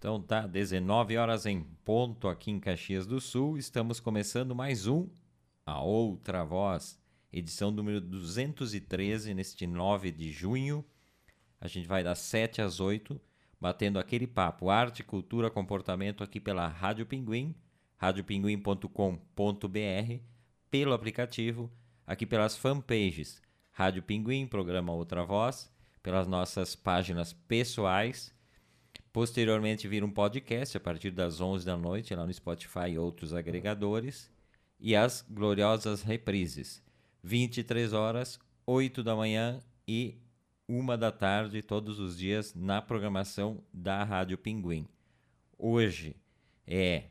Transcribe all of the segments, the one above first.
Então tá, 19 horas em ponto aqui em Caxias do Sul. Estamos começando mais um A Outra Voz, edição número 213, neste 9 de junho. A gente vai das 7 às 8, batendo aquele papo arte, cultura, comportamento aqui pela Rádio Pinguim, radiopinguim.com.br, pelo aplicativo, aqui pelas fanpages Rádio Pinguim, programa Outra Voz, pelas nossas páginas pessoais Posteriormente vira um podcast a partir das 11 da noite lá no Spotify e outros agregadores. E as gloriosas reprises. 23 horas, 8 da manhã e 1 da tarde, todos os dias, na programação da Rádio Pinguim. Hoje é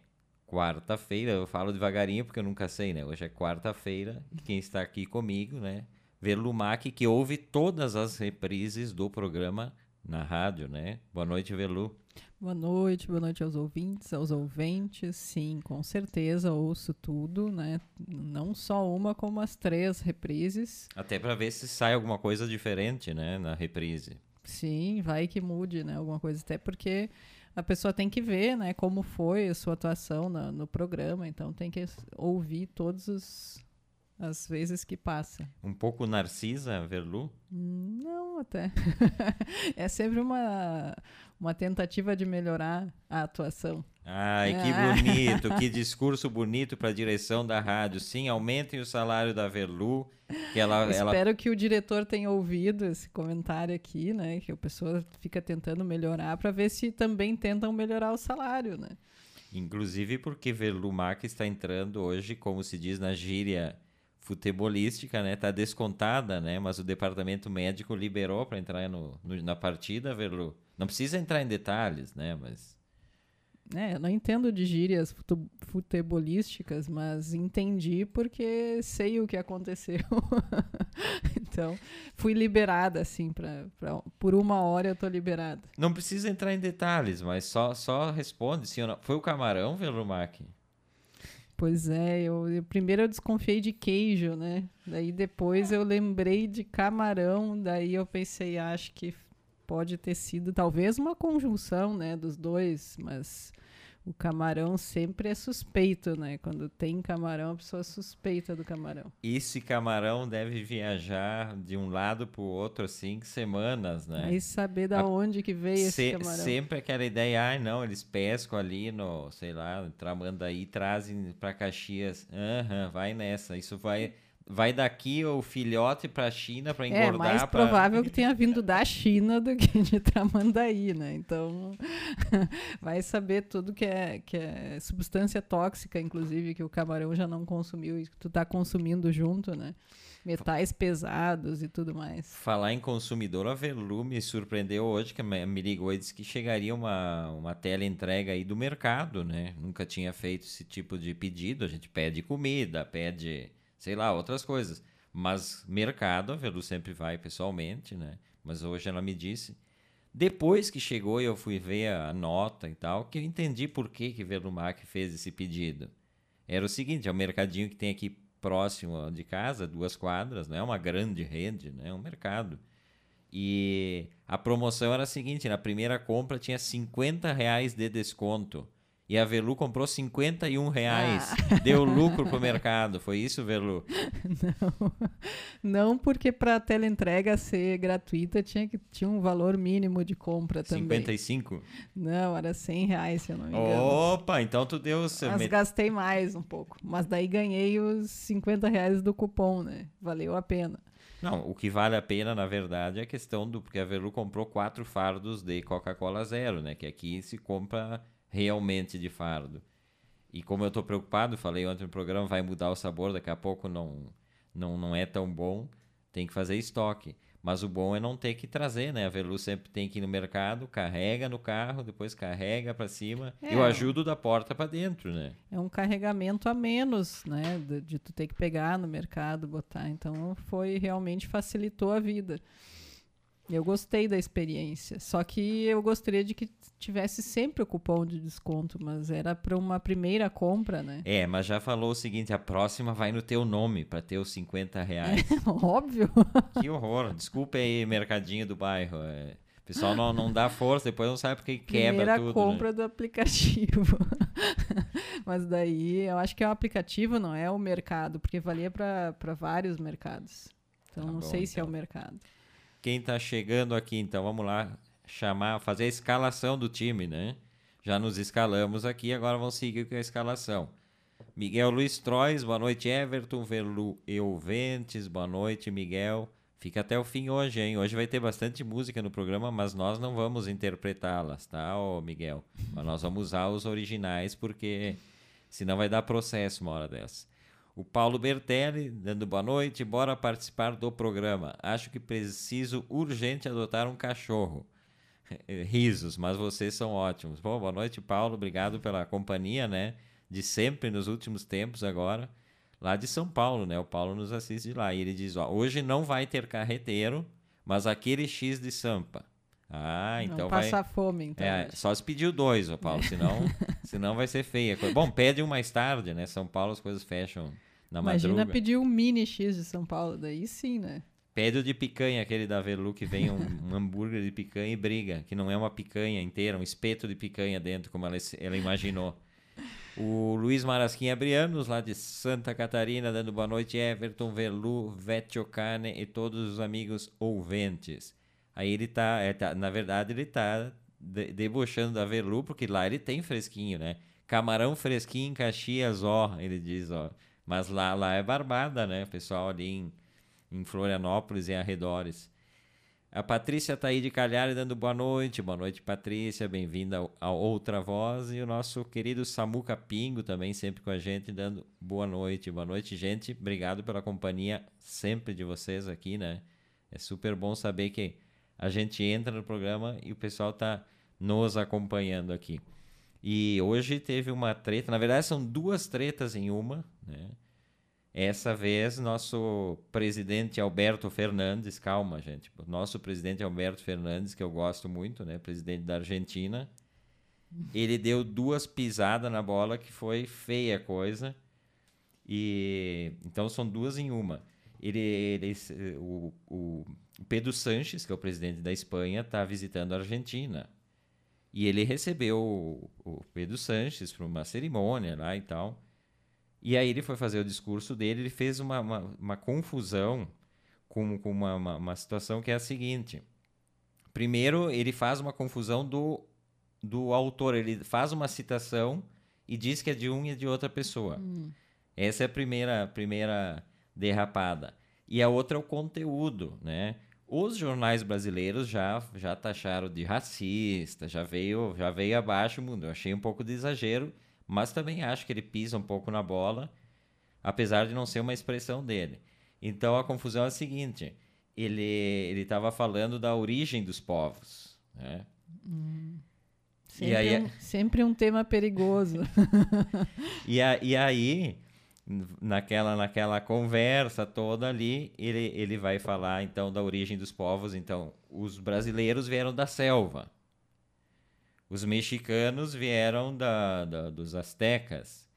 quarta-feira, eu falo devagarinho porque eu nunca sei, né? Hoje é quarta-feira quem está aqui comigo, né? Verlumac, que ouve todas as reprises do programa na rádio, né? Boa noite, Velu. Boa noite, boa noite aos ouvintes, aos ouventes. Sim, com certeza ouço tudo, né? Não só uma, como as três reprises. Até para ver se sai alguma coisa diferente, né, na reprise. Sim, vai que mude, né? Alguma coisa, até porque a pessoa tem que ver, né, como foi a sua atuação no, no programa, então tem que ouvir todos os as vezes que passa. Um pouco narcisa, Verlu? Não, até. é sempre uma, uma tentativa de melhorar a atuação. Ai, que ah. bonito, que discurso bonito para a direção da rádio. Sim, aumentem o salário da Verlu. Que ela, Espero ela... que o diretor tenha ouvido esse comentário aqui, né? Que a pessoa fica tentando melhorar para ver se também tentam melhorar o salário, né? Inclusive porque Verlu Marques está entrando hoje, como se diz na gíria futebolística, né? Tá descontada, né? Mas o departamento médico liberou para entrar no, no, na partida, Verlu. Não precisa entrar em detalhes, né? Mas é, eu não entendo de gírias futebolísticas, mas entendi porque sei o que aconteceu. então, fui liberada, assim, pra, pra, por uma hora eu tô liberada. Não precisa entrar em detalhes, mas só, só responde sim ou não. Foi o camarão, Velumac? Pois é, eu, eu, primeiro eu desconfiei de queijo, né? Daí depois eu lembrei de camarão, daí eu pensei, acho que pode ter sido talvez uma conjunção, né, dos dois, mas o camarão sempre é suspeito, né? Quando tem camarão, a pessoa suspeita do camarão. Esse camarão deve viajar de um lado para o outro, assim, semanas, né? Aí saber da a... onde que veio Se... esse camarão. Sempre aquela ideia, ai ah, não, eles pescam ali no, sei lá, Tramandaí, trazem para Caxias. Aham, uhum, vai nessa. Isso vai vai daqui o filhote para a China para engordar. É mais pra... provável que tenha vindo da China do que de Tramandaí, né? Então, vai saber tudo que é, que é substância tóxica, inclusive, que o camarão já não consumiu e que tu está consumindo junto, né? Metais pesados e tudo mais. Falar em consumidor, a Velu me surpreendeu hoje, que me ligou e disse que chegaria uma, uma tela entrega aí do mercado, né? Nunca tinha feito esse tipo de pedido. A gente pede comida, pede sei lá, outras coisas. Mas mercado, a Velu sempre vai pessoalmente, né? Mas hoje ela me disse. Depois que chegou e eu fui ver a nota e tal, que eu entendi por que que Velumac fez esse pedido. Era o seguinte, é um mercadinho que tem aqui próximo de casa, duas quadras, não é uma grande rede, né? É um mercado. E a promoção era a seguinte, na primeira compra tinha 50 reais de desconto. E a Velu comprou 51 reais. Ah. Deu lucro pro mercado. Foi isso, Velu? Não, não porque para a teleentrega ser gratuita tinha, que, tinha um valor mínimo de compra também. 55? Não, era 100 reais, se eu não me engano. Opa, então tu deu... Mas gastei mais um pouco. Mas daí ganhei os 50 reais do cupom, né? Valeu a pena. Não, o que vale a pena, na verdade, é a questão do... Porque a Velu comprou quatro fardos de Coca-Cola Zero, né? Que aqui se compra realmente de fardo. E como eu estou preocupado, falei ontem no programa, vai mudar o sabor, daqui a pouco não, não, não é tão bom, tem que fazer estoque. Mas o bom é não ter que trazer, né? A Velu sempre tem que ir no mercado, carrega no carro, depois carrega para cima. É. Eu ajudo da porta para dentro, né? É um carregamento a menos, né? De, de tu ter que pegar no mercado, botar. Então foi realmente facilitou a vida. Eu gostei da experiência. Só que eu gostaria de que tivesse sempre o cupom de desconto, mas era para uma primeira compra, né? É, mas já falou o seguinte: a próxima vai no teu nome para ter os 50 reais. É, óbvio. Que horror. Desculpa aí, mercadinho do bairro. É, pessoal não, não dá força, depois não sabe porque quebra Primeira tudo. compra né? do aplicativo. Mas daí eu acho que é o aplicativo, não é o mercado, porque valia para vários mercados. Então Tá não bom, sei se é o então. mercado. Quem tá chegando aqui, então, vamos lá chamar, fazer a escalação do time, né? Já nos escalamos aqui, agora vamos seguir com a escalação. Miguel Luiz Trois, boa noite, Everton, Verlu Euventes, boa noite, Miguel. Fica até o fim hoje, hein? Hoje vai ter bastante música no programa, mas nós não vamos interpretá-las, tá, ô Miguel? Mas nós vamos usar os originais, porque senão vai dar processo uma hora dessa. O Paulo Bertelli, dando boa noite, bora participar do programa. Acho que preciso urgente adotar um cachorro. Risos, mas vocês são ótimos. Bom, boa noite, Paulo. Obrigado pela companhia, né? De sempre nos últimos tempos agora. Lá de São Paulo, né? O Paulo nos assiste de lá. E ele diz: ó, hoje não vai ter carreteiro, mas aquele X de Sampa. Ah, então não vai. passar fome, então. É, só se pediu dois, ô Paulo, senão, senão vai ser feia. Bom, pede um mais tarde, né? São Paulo as coisas fecham na Imagina madruga. pedir um mini X de São Paulo, daí sim, né? Pede o de picanha, aquele da Velu, que vem um, um hambúrguer de picanha e briga, que não é uma picanha inteira, um espeto de picanha dentro, como ela, ela imaginou. O Luiz Marasquim Abrianos, lá de Santa Catarina, dando boa noite, Everton, Velu, Vetio Cane e todos os amigos ouventes. Aí ele tá, é, tá- na verdade, ele tá de- debochando da Velu, porque lá ele tem fresquinho, né? Camarão fresquinho em Caxias, ó, ele diz, ó. Mas lá, lá é barbada, né? Pessoal ali em, em Florianópolis e arredores. A Patrícia tá aí de Calhari dando boa noite. Boa noite, Patrícia. Bem-vinda ao Outra Voz. E o nosso querido Samuca Pingo também sempre com a gente, dando boa noite. Boa noite, gente. Obrigado pela companhia sempre de vocês aqui, né? É super bom saber que a gente entra no programa e o pessoal tá nos acompanhando aqui. E hoje teve uma treta, na verdade são duas tretas em uma, né? Essa vez, nosso presidente Alberto Fernandes, calma, gente. Nosso presidente Alberto Fernandes, que eu gosto muito, né? Presidente da Argentina. Ele deu duas pisadas na bola que foi feia coisa. E então são duas em uma. Ele, ele- o o Pedro Sanches, que é o presidente da Espanha, está visitando a Argentina. E ele recebeu o, Pedro Sanches para uma cerimônia lá e tal. E aí ele foi fazer o discurso dele, ele fez uma, uma, uma confusão com, com uma, uma, uma situação que é a seguinte. Primeiro, ele faz uma confusão do, do autor, ele faz uma citação e diz que é de um e de outra pessoa. Essa é a primeira, primeira derrapada. E a outra é o conteúdo, né? Os jornais brasileiros já, já taxaram de racista, já veio, já veio abaixo o mundo. Eu achei um pouco de exagero, mas também acho que ele pisa um pouco na bola, apesar de não ser uma expressão dele. Então a confusão é a seguinte: ele ele estava falando da origem dos povos, né? Sempre, aí um, sempre um tema perigoso. E, a- e aí, naquela, naquela conversa toda ali, ele, ele vai falar então da origem dos povos. Então, os brasileiros vieram da selva. Os mexicanos vieram da, da- dos astecas.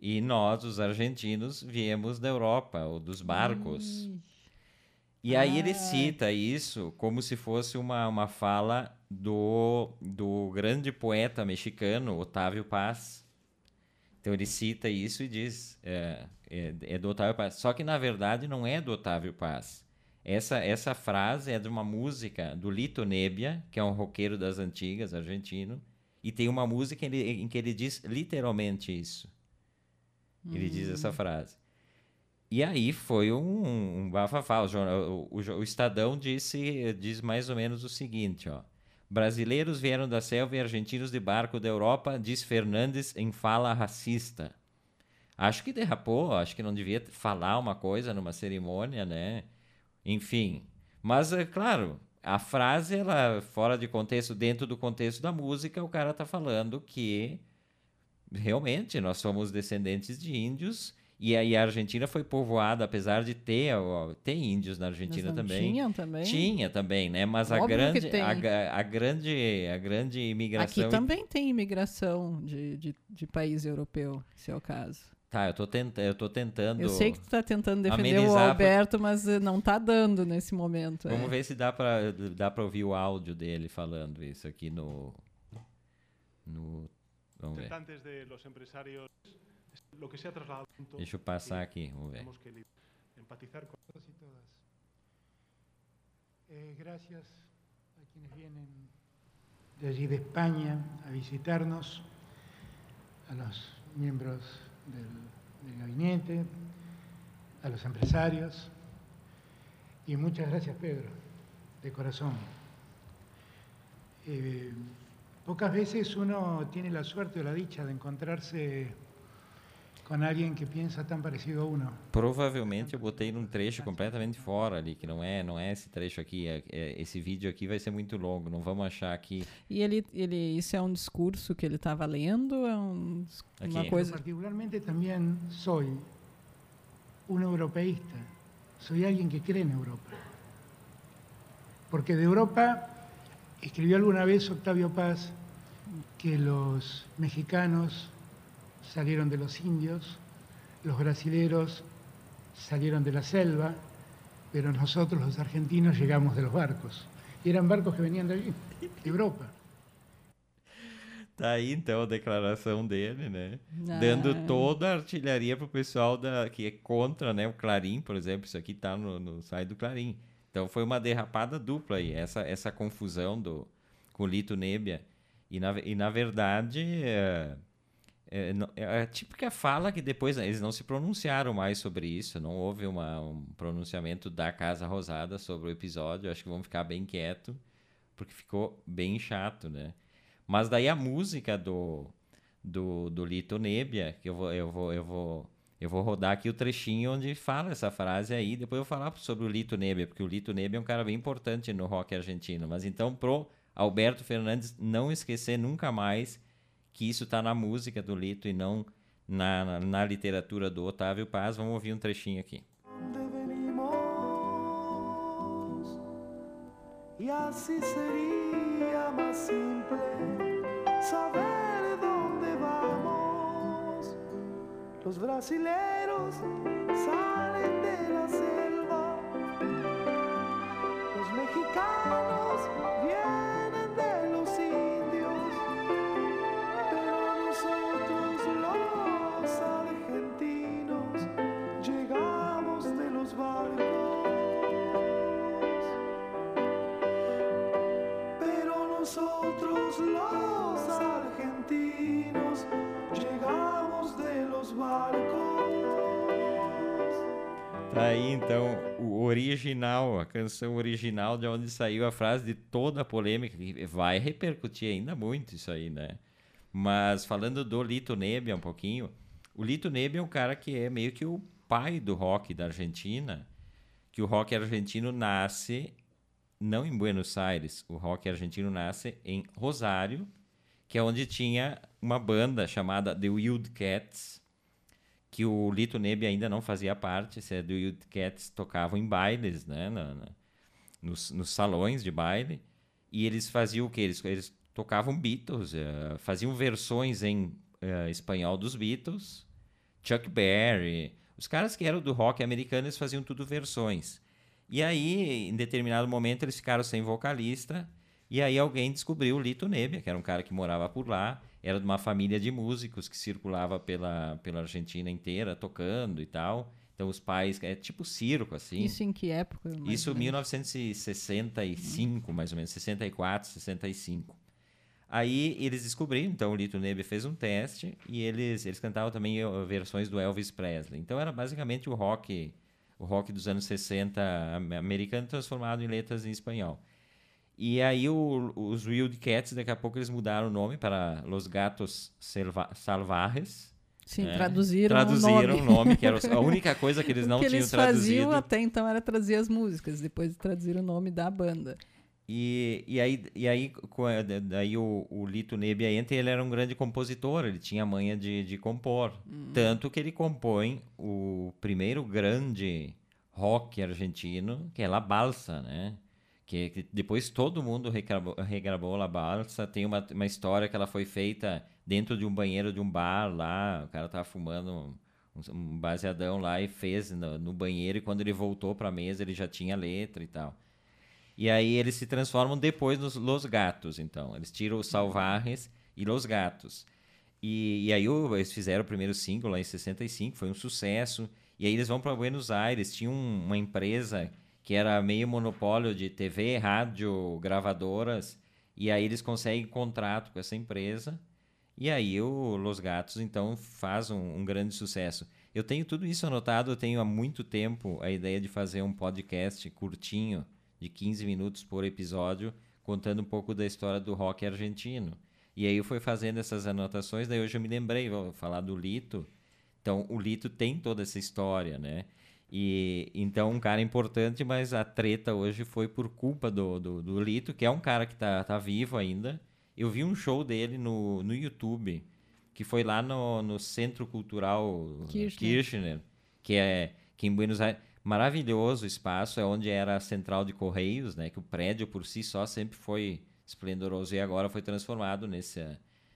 E nós, os argentinos, viemos da Europa, ou dos barcos. E aí ele Ah. cita isso como se fosse uma, uma fala do, do grande poeta mexicano, Otávio Paz. Então ele cita isso e diz, é, é, é do Otávio Paz. Só que na verdade não é do Otávio Paz. Essa, essa frase é de uma música do Lito Nebbia, que é um roqueiro das antigas, argentino. E tem uma música em, em que ele diz literalmente isso. Ele diz essa frase. E aí foi um, um bafafá. O- o- o Estadão disse, diz mais ou menos o seguinte, ó. Brasileiros vieram da selva e argentinos de barco da Europa, diz Fernandes em fala racista. Acho que derrapou, acho que não devia falar uma coisa numa cerimônia, né? Enfim. Mas, é claro, a frase, ela, fora de contexto, dentro do contexto da música, o cara tá falando que realmente nós somos descendentes de índios e aí a Argentina foi povoada, apesar de ter, ó, tem índios na Argentina Mas não também. Tinham também? Tinha também, né? Mas a Óbvio que grande, tem. a, a grande, a grande imigração Aqui também tem imigração de, de, de país europeu, se é o caso. Tá, eu tô, tenta eu tô tentando. Eu sei que tu tá tentando defender o Alberto, mas eh, não tá dando nesse momento. Vamos é. ver se dá para dá para ouvir o áudio dele falando isso aqui no no vamos ver. Deixa eu passar aqui, vamos ver. Empatizar con todos y todas. Eh, gracias a quienes vienen de allí de España a visitarnos, a los miembros del, gabinete, a los empresarios. Y muchas gracias, Pedro, de corazón. Eh, pocas veces uno tiene la suerte o la dicha de encontrarse com alguém que pensa tão parecido a uno. Provavelmente eu botei num trecho completamente fora ali, que não é, não é esse trecho aqui. É, é, esse vídeo aqui vai ser muito longo, não vamos achar aqui. E ele, ele, isso é um discurso que ele estava lendo, é um, uma coisa. Eu particularmente também sou um europeísta. Sou alguém que crê na Europa. Porque de Europa escreveu alguma vez Octavio Paz que os mexicanos salieron de los indios, los brasileros salieron de la selva, pero nosotros los argentinos llegamos de los barcos. E eram barcos que veniam dali, de Europa. Tá aí então a declaração dele, né? Ah. Dando toda a artilharia pro pessoal da, que é contra né, o Clarim, por exemplo. Isso aqui tá no, no site do Clarim. Então foi uma derrapada dupla aí, essa, essa confusão do, com o Lito Nebia. E na, e na verdade. É é, é a típica fala que depois eles não se pronunciaram mais sobre isso, não houve uma, um pronunciamento da Casa Rosada sobre o episódio. Acho que vão ficar bem quieto, porque ficou bem chato, né? Mas daí a música do, do, do Lito Nebia, que eu vou, eu, vou, eu, vou, eu vou rodar aqui o trechinho onde fala essa frase aí, depois eu vou falar sobre o Lito Nebia, porque o Lito Nebia é um cara bem importante no rock argentino. Mas então, pro Alberto Fernandes não esquecer nunca mais que isso está na música do Lito e não na, na, na, literatura do Otávio Paz. Vamos ouvir um trechinho aqui. E assim seria mais simples saber onde vamos. Os brasileiros saem da aí então o original, a canção original de onde saiu a frase de toda a polêmica, que vai repercutir ainda muito isso aí, né? Mas falando do Lito Nebbia um pouquinho, o Lito Nebbia é um cara que é meio que o pai do rock da Argentina, que o rock argentino nasce não em Buenos Aires, o rock argentino nasce em Rosário, que é onde tinha uma banda chamada The Wild Cats, que o Lito Nebe ainda não fazia parte, se é do Youth Cats tocavam em bailes, né, na, na, nos, nos, salões de baile, e eles faziam o que? Eles, eles tocavam Beatles, uh, faziam versões em uh, espanhol dos Beatles, Chuck Berry, os caras que eram do rock americano, eles faziam tudo versões. E aí, em determinado momento, eles ficaram sem vocalista, e aí alguém descobriu o Lito Nebbia, que era um cara que morava por lá, era de uma família de músicos que circulava pela, pela Argentina inteira tocando e tal. Então os pais, é tipo circo, assim. Isso em que época? Isso em 1965, mais ou menos, 64, 65. Aí eles descobriram, então o Lito Nebe fez um teste e eles, eles cantavam também versões do Elvis Presley. Então era basicamente o rock, o rock dos anos 60 americano transformado em letras em espanhol. E aí o, os Wild Cats, daqui a pouco eles mudaram o nome para Los Gatos Selva Salvajes. Sim, né? traduziram, traduziram o nome. nome. que era a única coisa que eles não que tinham eles traduzido. faziam até então era traduzir as músicas, depois traduziram o nome da banda. E, e aí, e aí daí o, o Lito Nebbia entra ele era um grande compositor, ele tinha manha de, de compor. Hum. Tanto que ele compõe o primeiro grande rock argentino, que é La Balsa, né? Que, depois todo mundo regravou, regravou La Balsa. Tem uma, uma história que ela foi feita dentro de um banheiro de um bar lá, o cara tava fumando um baseadão lá e fez no, no banheiro e quando ele voltou para a mesa ele já tinha letra e tal. E aí eles se transformam depois nos Los Gatos, então. Eles tiram os Salvajes e Los Gatos. E, e aí eles fizeram o primeiro single lá em 65, foi um sucesso. E aí eles vão para Buenos Aires, tinha um, uma empresa que era meio monopólio de TV, rádio, gravadoras. E aí eles conseguem contrato com essa empresa. E aí o Los Gatos, então, faz um, um grande sucesso. Eu tenho tudo isso anotado, eu tenho há muito tempo a ideia de fazer um podcast curtinho, de 15 minutos por episódio, contando um pouco da história do rock argentino. E aí eu fui fazendo essas anotações, daí hoje eu me lembrei, vou falar do Lito. Então, o Lito tem toda essa história, né? E então um cara importante, mas a treta hoje foi por culpa do, do, do Lito, que é um cara que tá, tá vivo ainda. Eu vi um show dele no, no YouTube, que foi lá no, no Centro Cultural Kirchner, Kirchner que é que em Buenos Aires maravilhoso espaço, é onde era a central de correios, né? Que o prédio por si só sempre foi esplendoroso e agora foi transformado nesse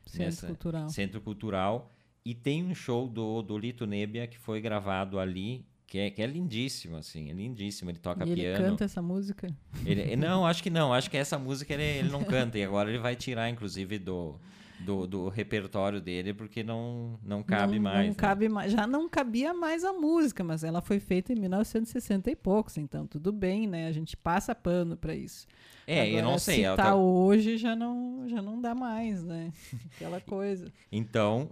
centro nessa, cultural. Centro cultural. E tem um show do, do Lito Nebia que foi gravado ali, que é, que é lindíssimo, assim, é lindíssimo. Ele toca e piano. Ele canta essa música? Ele, não, acho que não. Acho que essa música ele, ele não canta. E agora ele vai tirar, inclusive, do, do, do repertório dele, porque não, não cabe não, mais. Não né? cabe mais. Já não cabia mais a música, mas ela foi feita em 1960 e poucos, então tudo bem, né? A gente passa pano para isso. É, Agora, eu não sei. Se tá hoje já não, já não dá mais, né? Aquela coisa. então,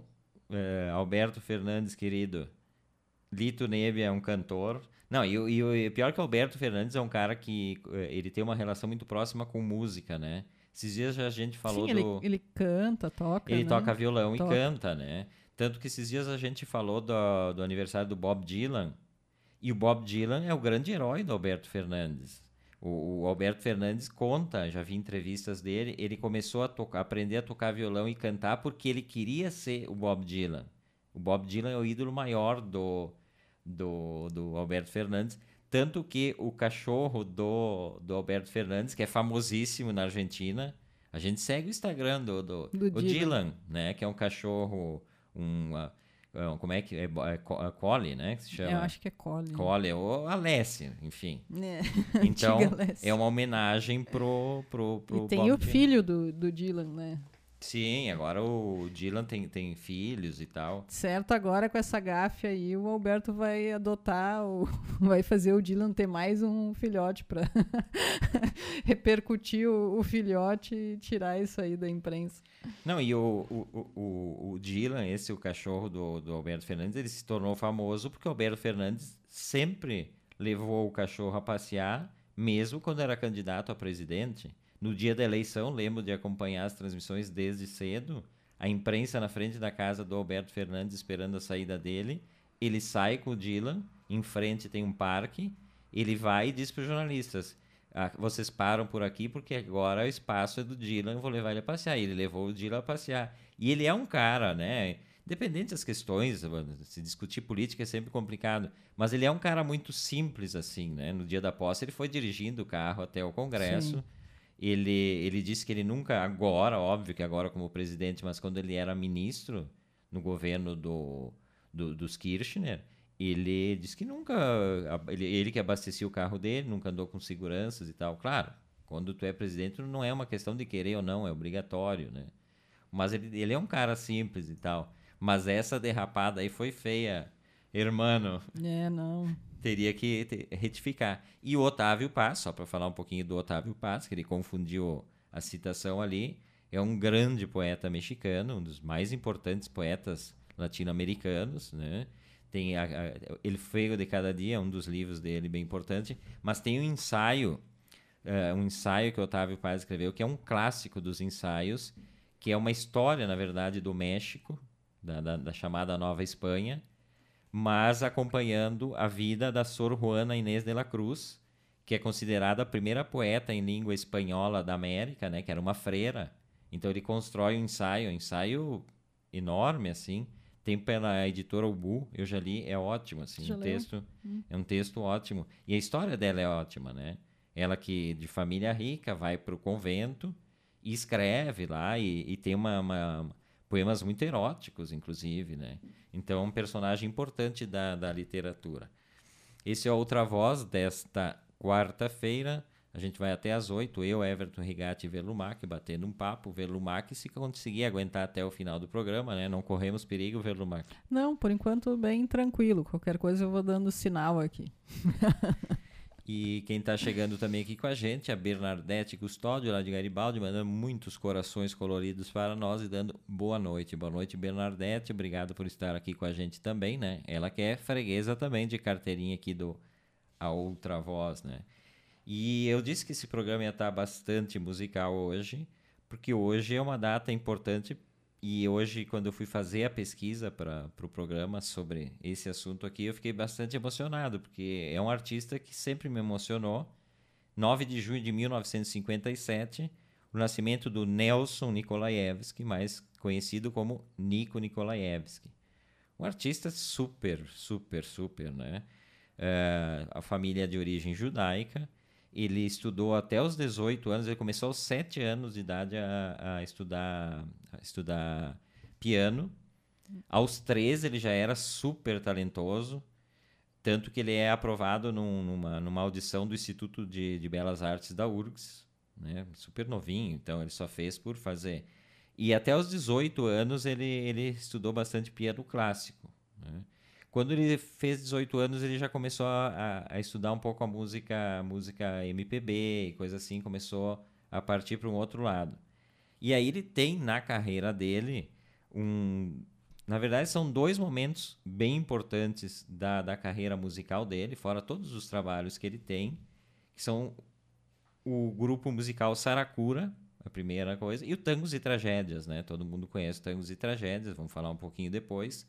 é, Alberto Fernandes, querido, Lito Neve é um cantor. Não, e, e, e pior que Alberto Fernandes é um cara que é, ele tem uma relação muito próxima com música, né? Esses dias a gente falou Sim, do. Ele, ele canta, toca. Ele né? toca violão toca. e canta, né? Tanto que esses dias a gente falou do, do aniversário do Bob Dylan. E o Bob Dylan é o grande herói do Alberto Fernandes. O, o Alberto Fernandes conta, já vi entrevistas dele, ele começou a tocar, aprender a tocar violão e cantar porque ele queria ser o Bob Dylan. O Bob Dylan é o ídolo maior do, do, do Alberto Fernandes. Tanto que o cachorro do, do Alberto Fernandes, que é famosíssimo na Argentina, a gente segue o Instagram do, do, do Dylan. Dylan, né? Que é um cachorro, um, uh, como é que é? é, é Collie, né? Que se chama? Eu acho que é Collie. Collie, ou Alessi, enfim. É. Então, é uma homenagem pro, pro, pro E tem Bob o filho do, do Dylan, né? Sim, agora o Dylan tem, tem filhos e tal. Certo, agora com essa gafe aí, o Alberto vai adotar, o, vai fazer o Dylan ter mais um filhote para repercutir o, o, filhote e tirar isso aí da imprensa. Não, e o, o, o, o Dylan, esse o cachorro do, do Alberto Fernandes, ele se tornou famoso porque o Alberto Fernandes sempre levou o cachorro a passear, mesmo quando era candidato a presidente. No dia da eleição, lembro de acompanhar as transmissões desde cedo. A imprensa na frente da casa do Alberto Fernandes esperando a saída dele. Ele sai com o Dylan, em frente tem um parque. Ele vai e diz para os jornalistas: ah, vocês param por aqui porque agora o espaço é do Dylan, vou levar ele a passear. E ele levou o Dylan a passear. E ele é um cara, né? Independente das questões, se discutir política é sempre complicado, mas ele é um cara muito simples assim, né? No dia da posse ele foi dirigindo o carro até o Congresso. Sim. Ele, ele disse que ele nunca, agora, óbvio que agora como presidente, mas quando ele era ministro no governo do, do, dos Kirchner, ele disse que nunca, ele, ele que abastecia o carro dele, nunca andou com seguranças e tal. Claro, quando tu é presidente não é uma questão de querer ou não, é obrigatório, né? Mas ele, ele é um cara simples e tal. Mas essa derrapada aí foi feia, hermano. É, não teria que retificar. E o Otávio Paz, só para falar um pouquinho do Otávio Paz, que ele confundiu a citação ali, é um grande poeta mexicano, um dos mais importantes poetas latino-americanos, né? Tem a, a, El Fuego de Cada Dia, um dos livros dele bem importante, mas tem um ensaio, uh, um ensaio que Otávio Paz escreveu, que é um clássico dos ensaios, que é uma história, na verdade, do México, da, da, da chamada Nova Espanha, mas acompanhando a vida da Sor Juana Inês de la Cruz, que é considerada a primeira poeta em língua espanhola da América, né, que era uma freira. Então ele constrói um ensaio, um ensaio enorme assim, tem pela editora Ubu, eu já li, é ótimo assim, já um leu? texto, hum. é um texto ótimo. E a história dela é ótima, né? Ela que de família rica vai para o convento e escreve lá e, e tem uma, uma poemas muito eróticos, inclusive, né? Então, é um personagem importante da, da literatura. Esse é Outra Voz desta quarta-feira. A gente vai até às oito, eu, Everton Rigatti e Verlumac, batendo um papo. Verlumac, se conseguir aguentar até o final do programa, né? Não corremos perigo, Verlumac. Não, por enquanto bem tranquilo. Qualquer coisa eu vou dando sinal aqui. E quem está chegando também aqui com a gente, a Bernadette Custódio, lá de Garibaldi, mandando muitos corações coloridos para nós e dando boa noite. Boa noite, Bernadette. Obrigado por estar aqui com a gente também, né? Ela que é freguesa também de carteirinha aqui do A Outra Voz, né? E eu disse que esse programa ia estar bastante musical hoje, porque hoje é uma data importante e hoje, quando eu fui fazer a pesquisa para o pro programa sobre esse assunto aqui, eu fiquei bastante emocionado, porque é um artista que sempre me emocionou. 9 de junho de 1957, o nascimento do Nelson Nikolaevsky, mais conhecido como Nico Nikolaevsky. Um artista super, super, super, né? Uh, a família é de origem judaica ele estudou até os 18 anos, ele começou aos 7 anos de idade a, a estudar, a estudar piano. Aos 13 ele já era super talentoso, tanto que ele é aprovado num, numa, numa audição do Instituto de, de Belas Artes da URGS, né? super novinho, então ele só fez por fazer. E até os 18 anos ele, ele estudou bastante piano clássico. Né? Quando ele fez 18 anos, ele já começou a, a estudar um pouco a música, a música MPB e coisa assim, começou a partir para um outro lado. E aí ele tem na carreira dele um. Na verdade, são dois momentos bem importantes da, da carreira musical dele, fora todos os trabalhos que ele tem, que são o grupo musical Saracura, a primeira coisa, e o Tangos e Tragédias, né? Todo mundo conhece Tangos e Tragédias, vamos falar um pouquinho depois.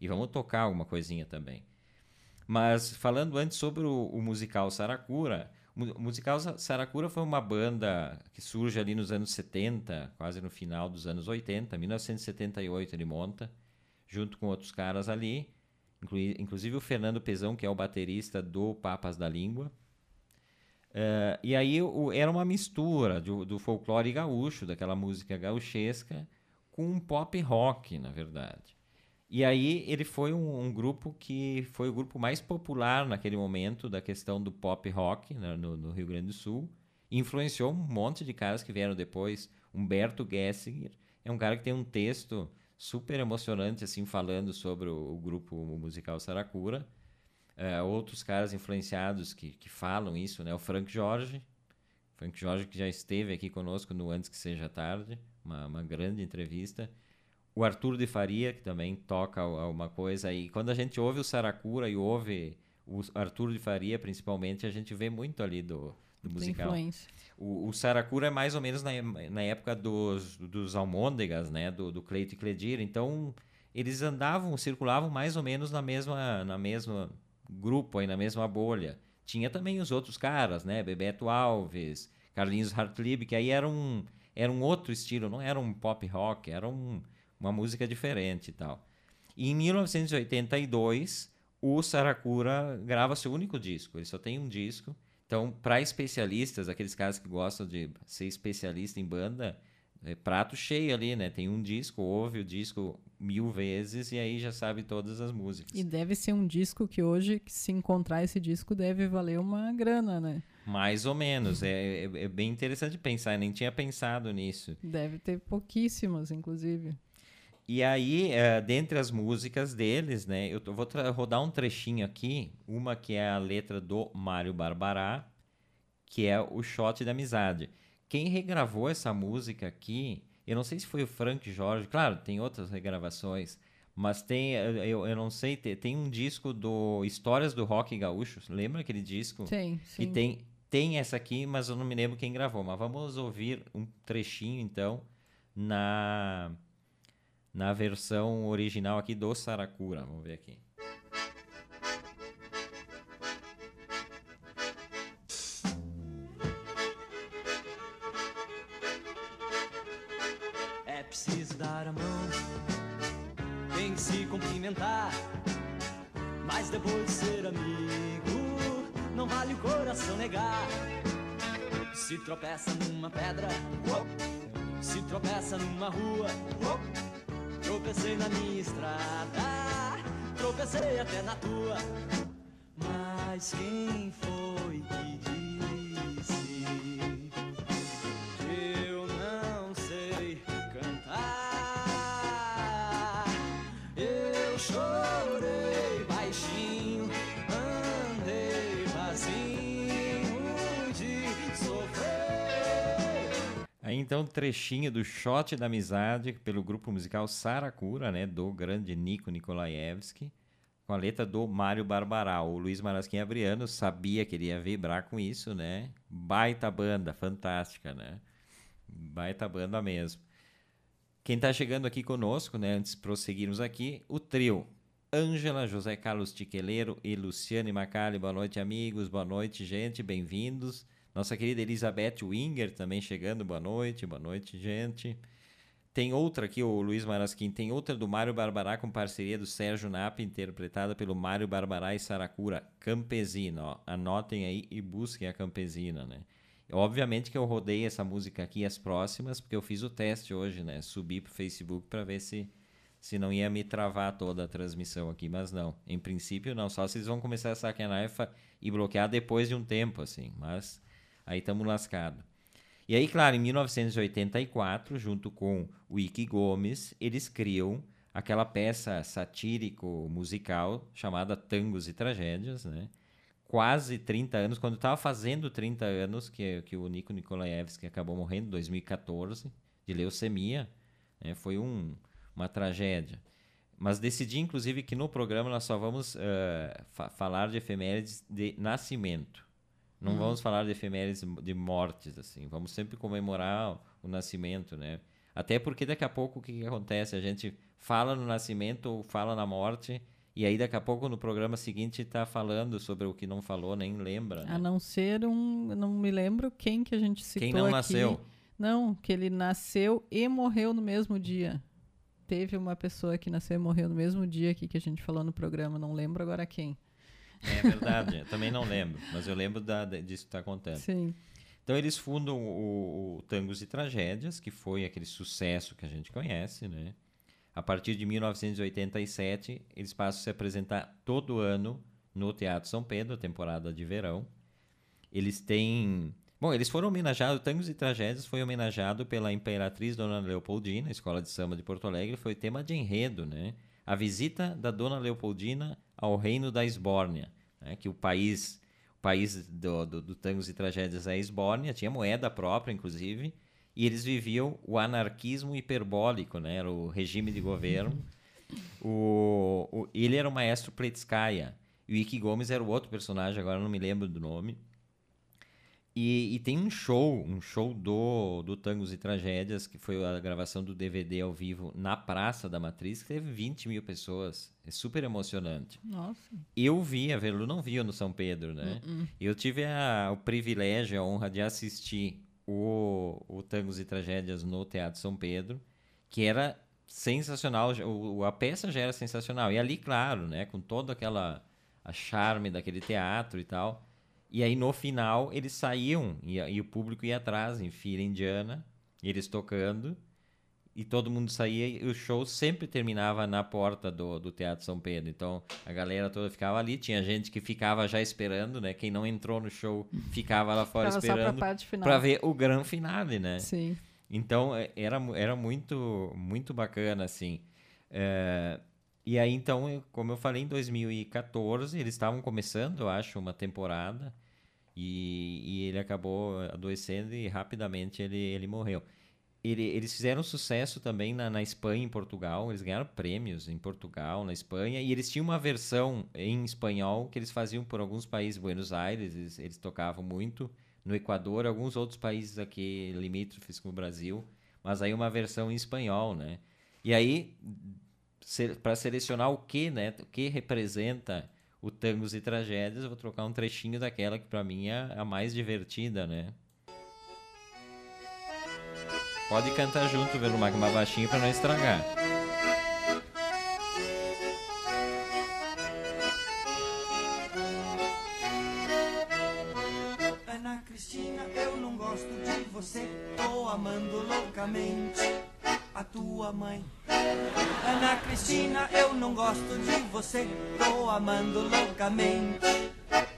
E vamos tocar alguma coisinha também. Mas falando antes sobre o, o musical Saracura, o musical Saracura foi uma banda que surge ali nos anos 70, quase no final dos anos 80, 1978 ele monta, junto com outros caras ali, inclusive o Fernando Pezão, que é o baterista do Papas da Língua. Uh, e aí o, era uma mistura do, do folclore gaúcho, daquela música gauchesca, com um pop rock, na verdade. E aí ele foi um, um, grupo que foi o grupo mais popular naquele momento da questão do pop rock né, no, no, Rio Grande do Sul. influenciou um monte de caras que vieram depois. Humberto Gessinger é um cara que tem um texto super emocionante assim falando sobre o, o grupo musical Saracura. Uh, outros caras influenciados que, que falam isso, né? O Frank Jorge, Frank Jorge que já esteve aqui conosco no Antes que Seja Tarde, uma, uma grande entrevista o Arthur de Faria, que também toca alguma coisa. E quando a gente ouve o Saracura e ouve o Arthur de Faria, principalmente, a gente vê muito ali do, do musical. O, o Saracura é mais ou menos na, na época dos, dos Almôndegas, né? Do, do Cleito e Cledir. Então, eles andavam, circulavam mais ou menos na mesma, na mesma grupo, aí, na mesma bolha. Tinha também os outros caras, né? Bebeto Alves, Carlinhos Hartlib, que aí era um, era um outro estilo, não era um pop rock, era um uma música diferente e tal. E em 1982, o Saracura grava seu único disco. Ele só tem um disco. Então, para especialistas, aqueles caras que gostam de ser especialista em banda, é prato cheio ali, né? Tem um disco, ouve o disco mil vezes e aí já sabe todas as músicas. E deve ser um disco que hoje, se encontrar esse disco, deve valer uma grana, né? Mais ou menos. É, é, é bem interessante pensar, eu nem tinha pensado nisso. Deve ter pouquíssimas, inclusive. E aí, é, dentre as músicas deles, né, eu vou rodar um trechinho aqui, uma que é a letra do Mário Barbará, que é o Shot da Amizade. Quem regravou essa música aqui, eu não sei se foi o Frank Jorge, claro, tem outras regravações, mas tem, eu, eu não sei, tem um disco do Histórias do Rock Gaúcho, lembra aquele disco? Tem, sim. E tem, tem essa aqui, mas eu não me lembro quem gravou, mas vamos ouvir um trechinho, então, na na versão original aqui do Saracura. Vamos ver aqui. É preciso dar a mão, tem que se cumprimentar. Mas depois de ser amigo, não vale o coração negar. Se tropeça numa pedra, se tropeça numa rua Tropecei na minha estrada, tropecei até na tua. Mas quem foi Então, trechinho do Shot da Amizade pelo grupo musical Saracura, né, do grande Nico Nikolaevski, com a letra do Mário Barbaral. O Luiz Marasquim Abriano sabia que ele ia vibrar com isso, né? Baita banda, fantástica, né? Baita banda mesmo. Quem tá chegando aqui conosco, né, antes de prosseguirmos aqui, o trio Ângela, José Carlos Tiqueleiro e Luciane Macali. Boa noite, amigos. Boa noite, gente. Bem-vindos. Nossa querida Elizabeth Winger também chegando. Boa noite. Boa noite, gente. Tem outra aqui, o Luiz Marasquim. Tem outra do Mário Barbará com parceria do Sérgio Nap, interpretada pelo Mário Barbará e Saracura. Campesina. Ó. Anotem aí e busquem a Campesina, né? Obviamente que eu rodei essa música aqui as próximas, porque eu fiz o teste hoje, né? Subi pro Facebook para ver se se não ia me travar toda a transmissão aqui, mas não. Em princípio não, só eles vão começar a sacanear e bloquear depois de um tempo assim, mas aí estamos lascados. E aí, claro, em 1984, junto com o Ike Gomes, eles criam aquela peça satírico-musical chamada Tangos e Tragédias, né? Quase 30 anos, quando estava fazendo 30 anos que, que o Nico Nikolaevski acabou morrendo, em 2014, de leucemia, né? Foi um, uma tragédia. Mas decidi, inclusive, que no programa nós só vamos eh, fa- falar de efemérides de nascimento. Não vamos falar de efemérides de mortes, assim. Vamos sempre comemorar o, nascimento, né? Até porque daqui a pouco o que, que acontece? A gente fala no nascimento ou fala na morte, e aí daqui a pouco no programa seguinte está falando sobre o que não falou, nem lembra. né? A não ser um. Não me lembro quem que a gente citou Quem não aqui. nasceu? Não, que ele nasceu e morreu no mesmo dia. Teve uma pessoa que nasceu e morreu no mesmo dia aqui que a gente falou no programa, não lembro agora quem. É verdade, também não lembro, mas eu lembro da, da- disso que está contando. Sim. Então eles fundam o, o Tangos e Tragédias, que foi aquele sucesso que a gente conhece, né? A partir de 1987, eles passam a se apresentar todo ano no Teatro São Pedro, temporada de verão. Eles têm... Bom, eles foram homenageados, Tangos e Tragédias foi homenageado pela Imperatriz Dona Leopoldina, Escola de Samba de Porto Alegre, foi tema de enredo, né? A visita da Dona Leopoldina ao reino da Esbórnia, né? que o país o país do, do, do Tangos e Tragédias é a Esbórnia, tinha moeda própria, inclusive, e eles viviam o anarquismo hiperbólico, né? Era o regime de governo. O, o- ele era o maestro Pletskaya, e o Ike Gomes era o outro personagem, agora não me lembro do nome. E, e tem um show, um show do, do Tangos e Tragédias, que foi a gravação do DVD ao vivo na Praça da Matriz, que teve 20 mil pessoas. É super emocionante. Nossa. Eu vi, a Velu não viu no São Pedro, né? Eu tive a- o privilégio, a honra de assistir o, o Tangos e Tragédias no Teatro São Pedro, que era sensacional. o- a peça já era sensacional. E ali, claro, né? Com toda aquela a charme daquele teatro e tal. E aí, no final, eles saíam e, e o público ia atrás, em fila indiana, eles tocando. E todo mundo saía e o show sempre terminava na porta do, do Teatro São Pedro. Então a galera toda ficava ali. Tinha gente que ficava já esperando, né? Quem não entrou no show ficava lá fora Ficava esperando pra ver o grande finale, né? Sim. Então é, era, era muito, muito bacana, assim. É, e aí, então, como eu falei, em 2014, eles estavam começando, eu acho, uma temporada. E, e ele acabou adoecendo e rapidamente ele, ele morreu. Ele- eles fizeram sucesso também na, na Espanha e em Portugal. Eles ganharam prêmios em Portugal, na Espanha. E eles tinham uma versão em espanhol que eles faziam por alguns países. Buenos Aires, eles, eles tocavam muito. No Equador, alguns outros países aqui limítrofes com o Brasil. Mas aí uma versão em espanhol, né? E aí, para selecionar o que, né? O que representa o Tangos e Tragédias, eu vou trocar um trechinho daquela que para mim é a mais divertida, né? Pode cantar junto, Velumar, mais baixinho para não estragar. Ana Cristina, eu não gosto de você. Tô amando loucamente a tua mãe. Ana Cristina, eu não gosto de você, tô amando loucamente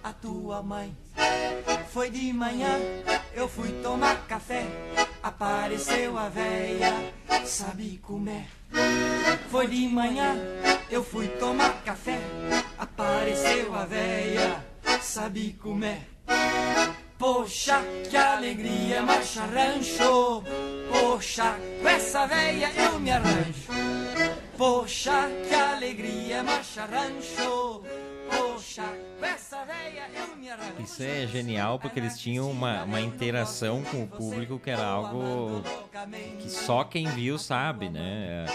a tua mãe. Foi de manhã, eu fui tomar café, apareceu a véia, sabe comer. Foi de manhã, eu fui tomar café, apareceu a véia, sabe comer. Poxa, que alegria, marcha rancho. Poxa, com essa véia eu me arranjo. Poxa, que alegria, marcha rancho. Poxa, com essa véia eu me arranjo. Isso é genial porque eles tinham uma, uma interação com o público que era algo que só quem viu sabe, né?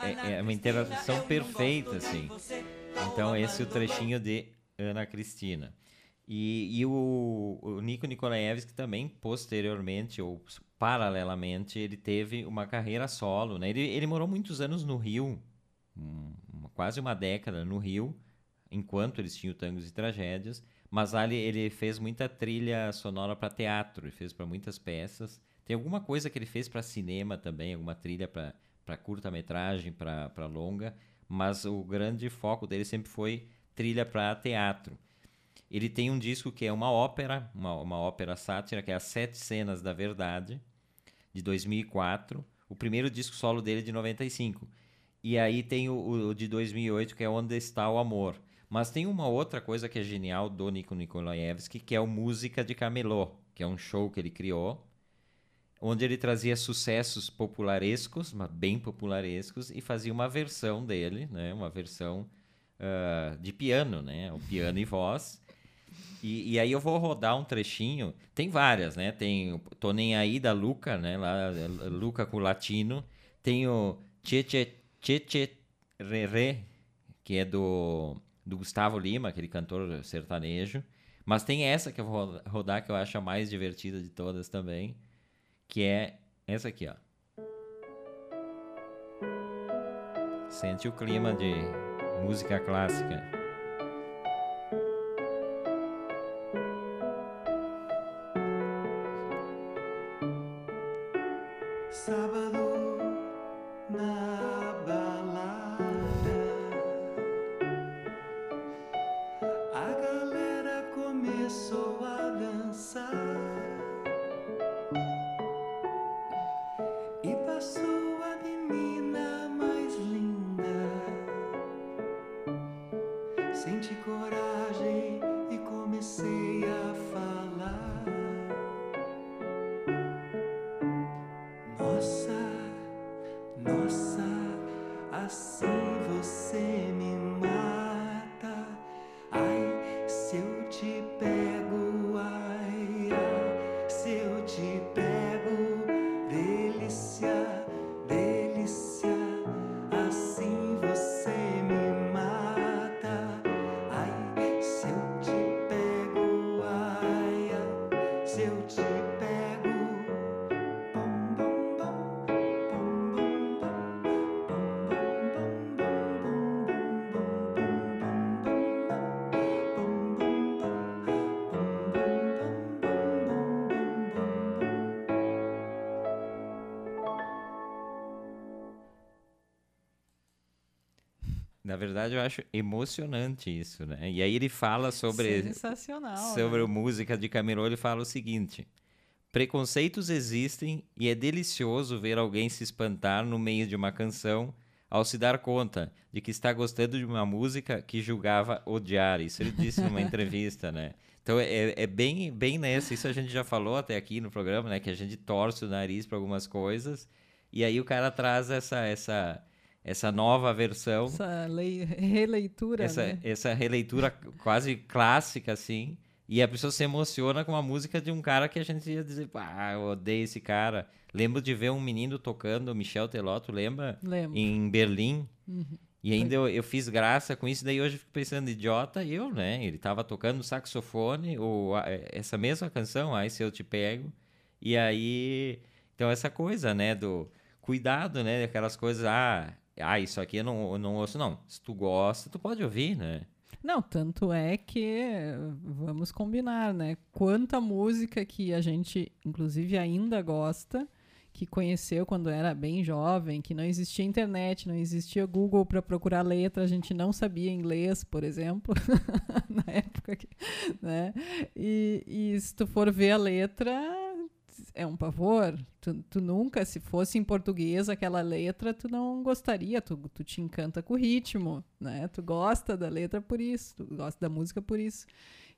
É, é uma interação perfeita, assim. Então, esse é o trechinho de Ana Cristina. E, e o, o Nico Nikolaevski também, posteriormente, ou paralelamente, ele teve uma carreira solo. Né? Ele, ele morou muitos anos no Rio, um, quase uma década no Rio, enquanto eles tinham tangos e tragédias. Mas ali ele fez muita trilha sonora para teatro, ele fez para muitas peças. Tem alguma coisa que ele fez para cinema também, alguma trilha para curta-metragem, para longa. Mas o grande foco dele sempre foi trilha para teatro. Ele tem um disco que é uma ópera, uma, uma ópera sátira, que é As Sete Cenas da Verdade, de 2004. O primeiro disco solo dele é de 95. E aí tem o, o de 2008, que é Onde Está o Amor. Mas tem uma outra coisa que é genial do Nico Nikolaevski, que é o Música de Camelot, que é um show que ele criou, onde ele trazia sucessos popularescos, mas bem popularescos, e fazia uma versão dele, né? uma versão uh, de piano, né? o piano e voz, e, e, aí eu vou rodar um trechinho. Tem várias, né? Tem Tô Nem Aí da Luca, né? Lá, Luca com latino. Tem o Che Che Che Re Re, que é do, do Gustavo Lima, aquele cantor sertanejo. Mas tem essa que eu vou rodar, que eu acho a mais divertida de todas também, que é essa aqui, ó. Sente o clima de música clássica. Emocionante isso, né? E aí ele fala sobre Sensacional, sobre né? música de Camerô, ele fala o seguinte: Preconceitos existem e é delicioso ver alguém se espantar no meio de uma canção ao se dar conta de que está gostando de uma música que julgava odiar. Isso ele disse numa entrevista, né? Então é, é bem, bem nessa. Isso a gente já falou até aqui no programa, né? Que a gente torce o nariz para algumas coisas. E aí o cara traz essa, essa, essa nova versão. Essa lei, releitura. Essa, né? essa releitura quase clássica, assim. E a pessoa se emociona com uma música de um cara que a gente ia dizer, ah, eu odeio esse cara. Lembro de ver um menino tocando, Michel Telotto, lembra? Lembro. Em Berlim. Uhum. E ainda eu, eu, fiz graça com isso, daí hoje eu fico pensando, idiota, eu, né? Ele tava tocando saxofone, ou essa mesma canção, Aí Se Eu Te Pego. E aí, então essa coisa, né, do cuidado, né, aquelas coisas, ah, ah, isso aqui eu não, eu não ouço, não. Se tu gosta, tu pode ouvir, né? Não, tanto é que vamos combinar, né? Quanta música que a gente, inclusive, ainda gosta, que conheceu quando era bem jovem, que não existia internet, não existia Google para procurar letra, a gente não sabia inglês, por exemplo, na época, que, né? E, e se tu for ver a letra, é um pavor. Tu, tu, nunca, se fosse em português aquela letra, tu não gostaria. Tu, tu te encanta com o ritmo, né? Tu gosta da letra por isso, tu gosta da música por isso.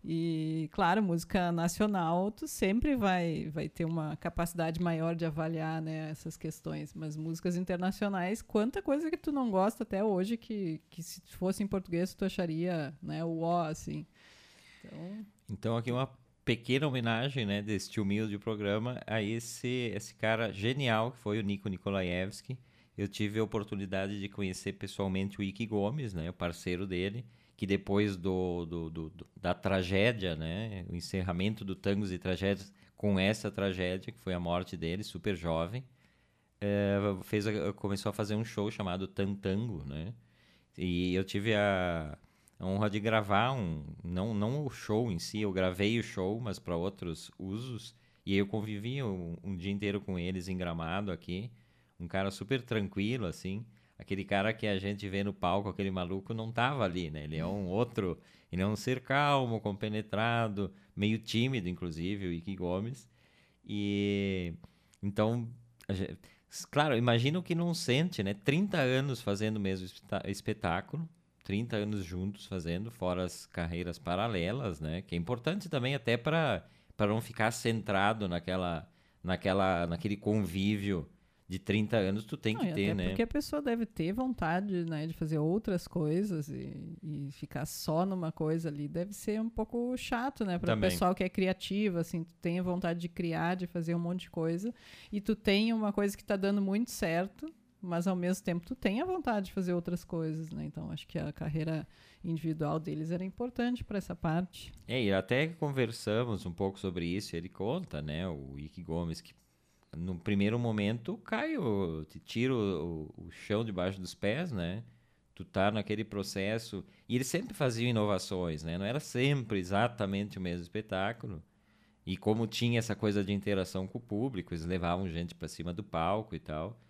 E, claro, música nacional, tu sempre vai, vai ter uma capacidade maior de avaliar né, essas questões. Mas músicas internacionais, quanta coisa que tu não gosta até hoje que, que se fosse em português tu acharia né, o ó, assim. Então... então, aqui uma pequena homenagem né, deste humilde programa a esse, esse cara genial que foi o Nico Nikolaevski. Eu tive a oportunidade de conhecer pessoalmente o Ike Gomes, né, o parceiro dele que depois do, do, do, da tragédia, né, o encerramento do Tangos e Tragédias com essa tragédia, que foi a morte dele, super jovem, é, fez, começou a fazer um show chamado Tantango, né? E eu tive a, a honra de gravar um, não, não o show em si, eu gravei o show, mas para outros usos. E eu convivi um, um dia inteiro com eles em Gramado aqui, um cara super tranquilo, assim aquele cara que a gente vê no palco, aquele maluco, não tava ali, né? Ele é um outro, ele é um ser calmo, compenetrado, meio tímido, inclusive, o Ike Gomes. E então, gente, claro, imagina o que não sente, né? 30 anos fazendo o mesmo espetáculo, 30 anos juntos fazendo, fora as carreiras paralelas, né? Que é importante também até para não ficar centrado naquela naquela naquele convívio de 30 anos tu tem que Não, ter, né? Porque a pessoa deve ter vontade, né, de fazer outras coisas e, e ficar só numa coisa ali deve ser um pouco chato, né, para o pessoal que é criativo, assim, tu tem vontade de criar, de fazer um monte de coisa e tu tem uma coisa que está dando muito certo, mas ao mesmo tempo tu tem a vontade de fazer outras coisas, né? Então acho que a carreira individual deles era importante para essa parte. É, e até conversamos um pouco sobre isso, ele conta, né, o Ike Gomes que no primeiro momento cai, o, te tira o, o, chão debaixo dos pés, né? Tu tá naquele processo. E eles sempre faziam inovações, né? Não era sempre exatamente o mesmo espetáculo. E como tinha essa coisa de interação com o público, eles levavam gente para cima do palco e tal.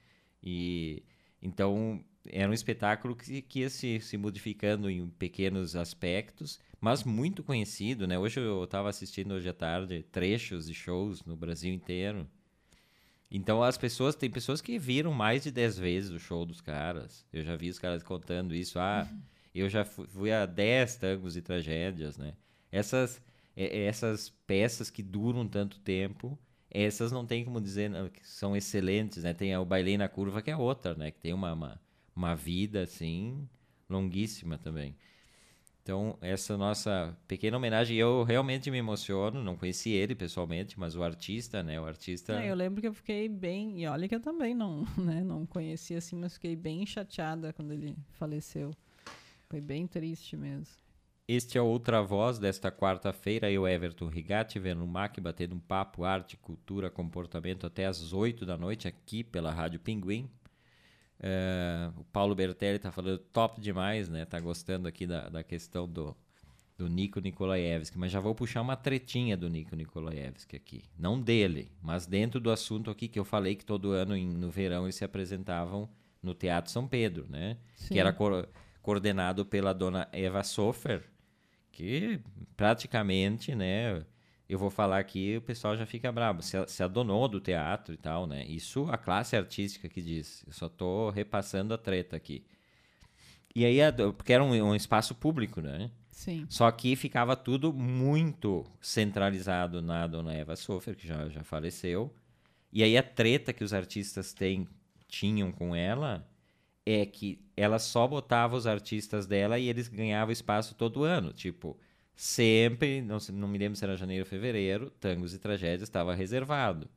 E então era um espetáculo que, que ia se, se modificando em pequenos aspectos, mas muito conhecido, né? Hoje eu estava assistindo hoje à tarde trechos de shows no Brasil inteiro. Então as pessoas, tem pessoas que viram mais de 10 vezes o show dos caras. Eu já vi os caras contando isso. Ah, uhum. eu já fui, fui a 10 tangos e tragédias, né? Essas, essas peças que duram tanto tempo, essas não tem como dizer que são excelentes, né? Tem o Bailei na Curva, que é outra, né? Que tem uma, uma, uma vida, assim, longuíssima também. Então, essa nossa pequena homenagem, eu realmente me emociono, não conheci ele pessoalmente, mas o artista, né, o artista... É, eu lembro que eu fiquei bem, e olha que eu também não, né, não conhecia assim, mas fiquei bem chateada quando ele faleceu. Foi bem triste mesmo. Este é Outra Voz desta quarta-feira, eu, Everton Rigatti, vendo o MAC, batendo um papo, arte, cultura, comportamento até às 8 da noite aqui pela Rádio Pinguim, Uh, o Paulo Bertelli tá falando top demais, né? Tá gostando aqui da, da questão do, do Nico Nikolaevski, mas já vou puxar uma tretinha do Nico Nikolaevski aqui. Não dele, mas dentro do assunto aqui que eu falei que todo ano em, no verão eles se apresentavam no Teatro São Pedro, né? Sim. Que era co coordenado pela dona Eva Sofer, que praticamente, né? eu vou falar aqui, o pessoal já fica bravo. Se, se adonou do teatro e tal, né? Isso a classe artística que diz. Eu só tô repassando a treta aqui. E aí, porque era um, um espaço público, né? Sim. Só que ficava tudo muito centralizado na dona Eva Sofer, que já, já faleceu. E aí a treta que os artistas têm, tinham com ela é que ela só botava os artistas dela e eles ganhavam espaço todo ano. Tipo, sempre, não, não me lembro se era janeiro ou fevereiro, Tangos e Tragédias estava reservado.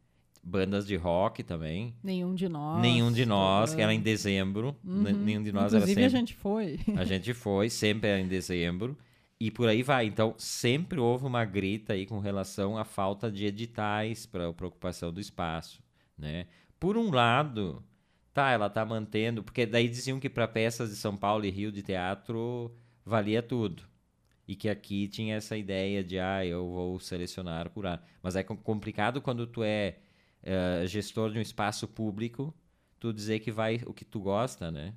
Bandas de rock também. Nenhum de nós. Nenhum de nós, que era em dezembro. Uhum. Nenhum de nós Inclusive, era sempre. a gente foi. A gente foi, sempre era em dezembro. E por aí vai. Então, sempre houve uma grita aí com relação à falta de editais para a preocupação do espaço, né? Por um lado, tá, ela tá mantendo, porque daí diziam que para peças de São Paulo e Rio de teatro valia tudo e que aqui tinha essa ideia de ah, eu vou selecionar, curar. Mas é complicado quando tu é, é, gestor de um espaço público, tu dizer que vai o que tu gosta, né?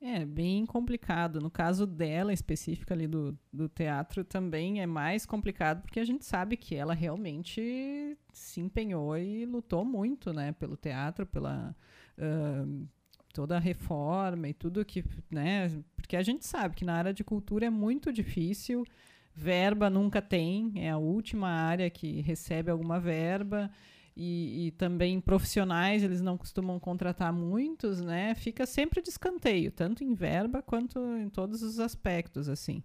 É bem complicado. No caso dela, específica ali do, do teatro, também é mais complicado porque a gente sabe que ela realmente se empenhou e lutou muito, né, pelo teatro, pela toda a reforma e tudo que, né, porque a gente sabe que na área de cultura é muito difícil. Verba nunca tem, é a última área que recebe alguma verba e, e, também profissionais eles não costumam contratar muitos, né? Fica sempre de escanteio, tanto em verba quanto em todos os aspectos, assim.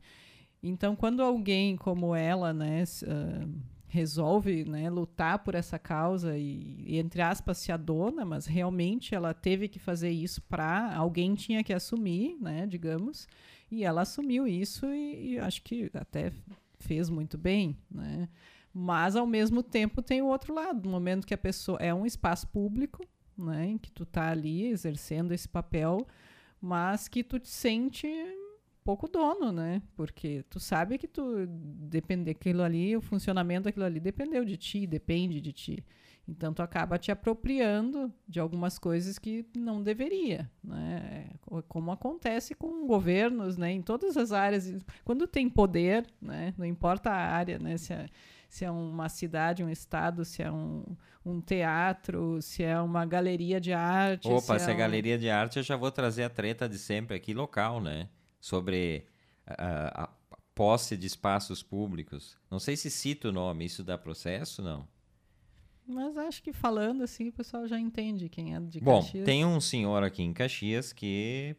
Então, quando alguém como ela, né, uh, resolve, né, lutar por essa causa e, entre aspas se adona, mas realmente ela teve que fazer isso para alguém tinha que assumir, né, digamos, e ela assumiu isso e, e acho que até fez muito bem, né? Mas, ao mesmo tempo, tem o outro lado. No momento que a pessoa é um espaço público, né, em que tu tá ali exercendo esse papel, mas que tu te sente pouco dono, né? Porque tu sabe que tu depende daquilo ali, o funcionamento daquilo ali dependeu de ti, depende de ti. Então tu acaba te apropriando de algumas coisas que não deveria, né? Como acontece com governos, né? Em todas as áreas, quando tem poder, né? Não importa a área, né? Se é, se é uma cidade, um estado, se é um, um teatro, se é uma galeria de arte. Opa, se, se é, um... galeria de arte, eu já vou trazer a treta de sempre aqui local, né? Sobre a, a, posse de espaços públicos. Não sei se cito o nome, isso dá processo, não? Mas acho que falando assim, o pessoal já entende quem é de Bom, Caxias. Bom, tem um senhor aqui em Caxias que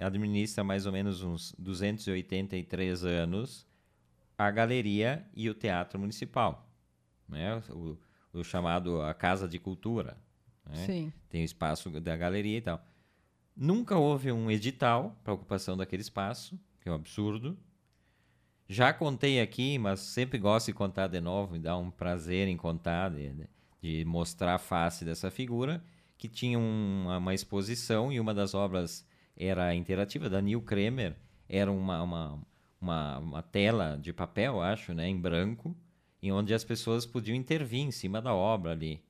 administra mais ou menos uns 283 anos a galeria e o teatro municipal, né? O, o chamado a casa de cultura, né? Sim. Tem o espaço da galeria e tal. Nunca houve um edital para ocupação daquele espaço, que é um absurdo. Já contei aqui, mas sempre gosto de contar de novo, me dá um prazer em contar, de, de mostrar a face dessa figura, que tinha uma, uma exposição e uma das obras era interativa, da Neil Kremer, era uma, uma uma, uma tela de papel, acho, né, em branco, em onde as pessoas podiam intervir em cima da obra ali.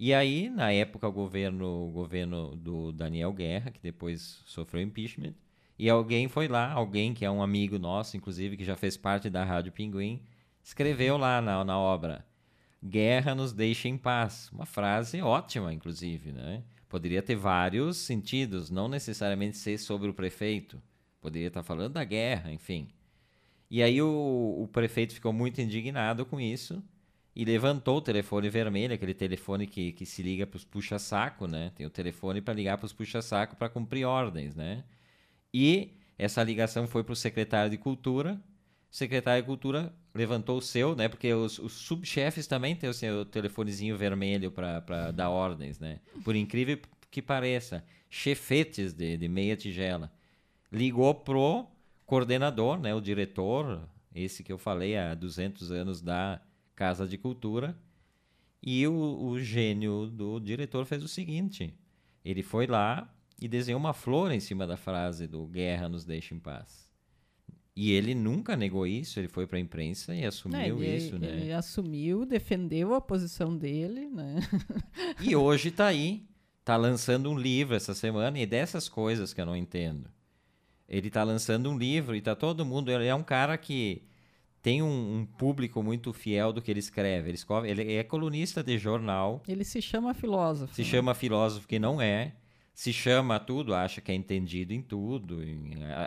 E aí, na época, o governo, o governo do Daniel Guerra, que depois sofreu impeachment, e alguém foi lá, alguém que é um amigo nosso, inclusive, que já fez parte da Rádio Pinguim, escreveu lá na, na obra: Guerra nos deixa em paz. Uma frase ótima, inclusive, né? Poderia ter vários sentidos, não necessariamente ser sobre o prefeito. Poderia estar falando da guerra, enfim. E aí o, o prefeito ficou muito indignado com isso e levantou o telefone vermelho, aquele telefone que, que se liga para os puxa-saco, né? Tem o telefone para ligar para os puxa-saco para cumprir ordens, né? E essa ligação foi para o secretário de Cultura. O secretário de Cultura levantou o seu, né? Porque os, os subchefes também têm o seu telefonezinho vermelho para dar ordens, né? Por incrível que pareça, chefetes de, de meia tigela ligou pro coordenador, né, o diretor, esse que eu falei há 200 anos da Casa de Cultura, e o, o gênio do diretor fez o seguinte: ele foi lá e desenhou uma flor em cima da frase do Guerra nos deixa em paz. E ele nunca negou isso, ele foi para a imprensa e assumiu é, ele, isso, né? Ele assumiu, defendeu a posição dele, né? e hoje está aí, está lançando um livro essa semana e dessas coisas que eu não entendo. Ele está lançando um livro e está todo mundo. Ele é um cara que tem um, um, público muito fiel do que ele escreve. Ele, escreve, ele é colunista de jornal. Ele se chama filósofo. Se né? chama filósofo que não é. Se chama tudo, acha que é entendido em tudo,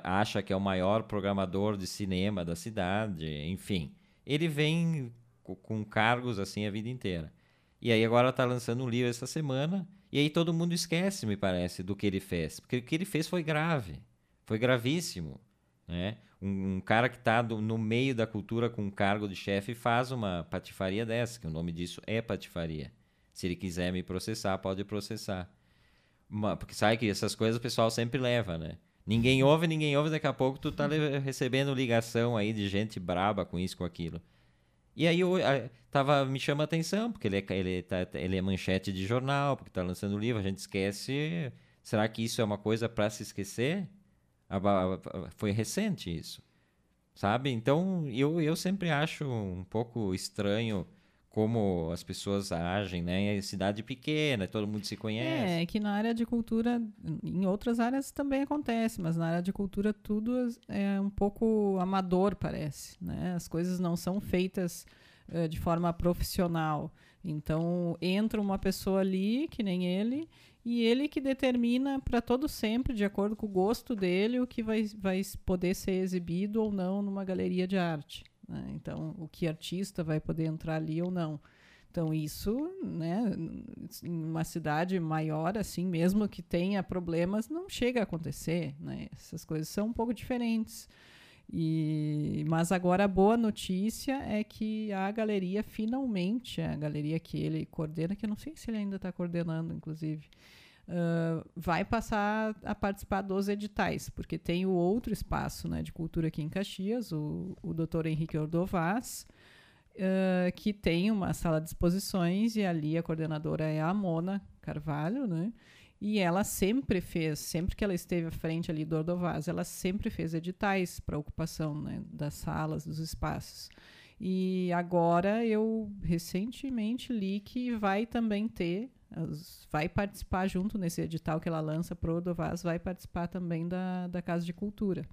acha que é o maior programador de cinema da cidade, enfim. Ele vem com cargos assim a vida inteira. E aí agora está lançando um livro essa semana, e aí todo mundo esquece, me parece, do que ele fez. Porque o que ele fez foi grave. Foi gravíssimo. Né? Um, um cara que está no meio da cultura com um cargo de chefe faz uma patifaria dessa, que o nome disso é patifaria. Se ele quiser me processar, pode processar. Uma, porque sabe que essas coisas o pessoal sempre leva, né? Ninguém ouve, ninguém ouve, daqui a pouco tu tá recebendo ligação aí de gente braba com isso, com aquilo. E aí eu, eu tava, me chama a atenção, porque ele é, ele, tá, ele é manchete de jornal, porque tá lançando livro, a gente esquece. Será que isso é uma coisa para se esquecer? Foi recente isso, sabe? Então, eu, eu sempre acho um pouco estranho como as pessoas agem, né? É cidade pequena, todo mundo se conhece. É, que na área de cultura, em outras áreas também acontece, mas na área de cultura tudo é um pouco amador, parece, né? As coisas não são feitas uh, de forma profissional. Então, entra uma pessoa ali, que nem ele, e ele que determina para todo sempre, de acordo com o gosto dele, o que vai, vai poder ser exibido ou não numa galeria de arte. Né? Então, o que artista vai poder entrar ali ou não. Então, isso, né, em uma cidade maior, assim, mesmo que tenha problemas, não chega a acontecer. Né? Essas coisas são um pouco diferentes. E, mas agora a boa notícia é que a galeria finalmente, a galeria que ele coordena, que eu não sei se ele ainda está coordenando, inclusive, uh, vai passar a participar dos editais, porque tem o outro espaço né, de cultura aqui em Caxias, o, o doutor Henrique Ordovaz, uh, que tem uma sala de exposições e ali a coordenadora é a Mona Carvalho, né? E ela sempre fez, sempre que ela esteve à frente ali do Ordovaz, ela sempre fez editais para ocupação né, das salas, dos espaços. E agora eu recentemente li que vai também ter, vai participar junto nesse edital que ela lança para o Ordovaz, vai participar também da, da Casa de Cultura.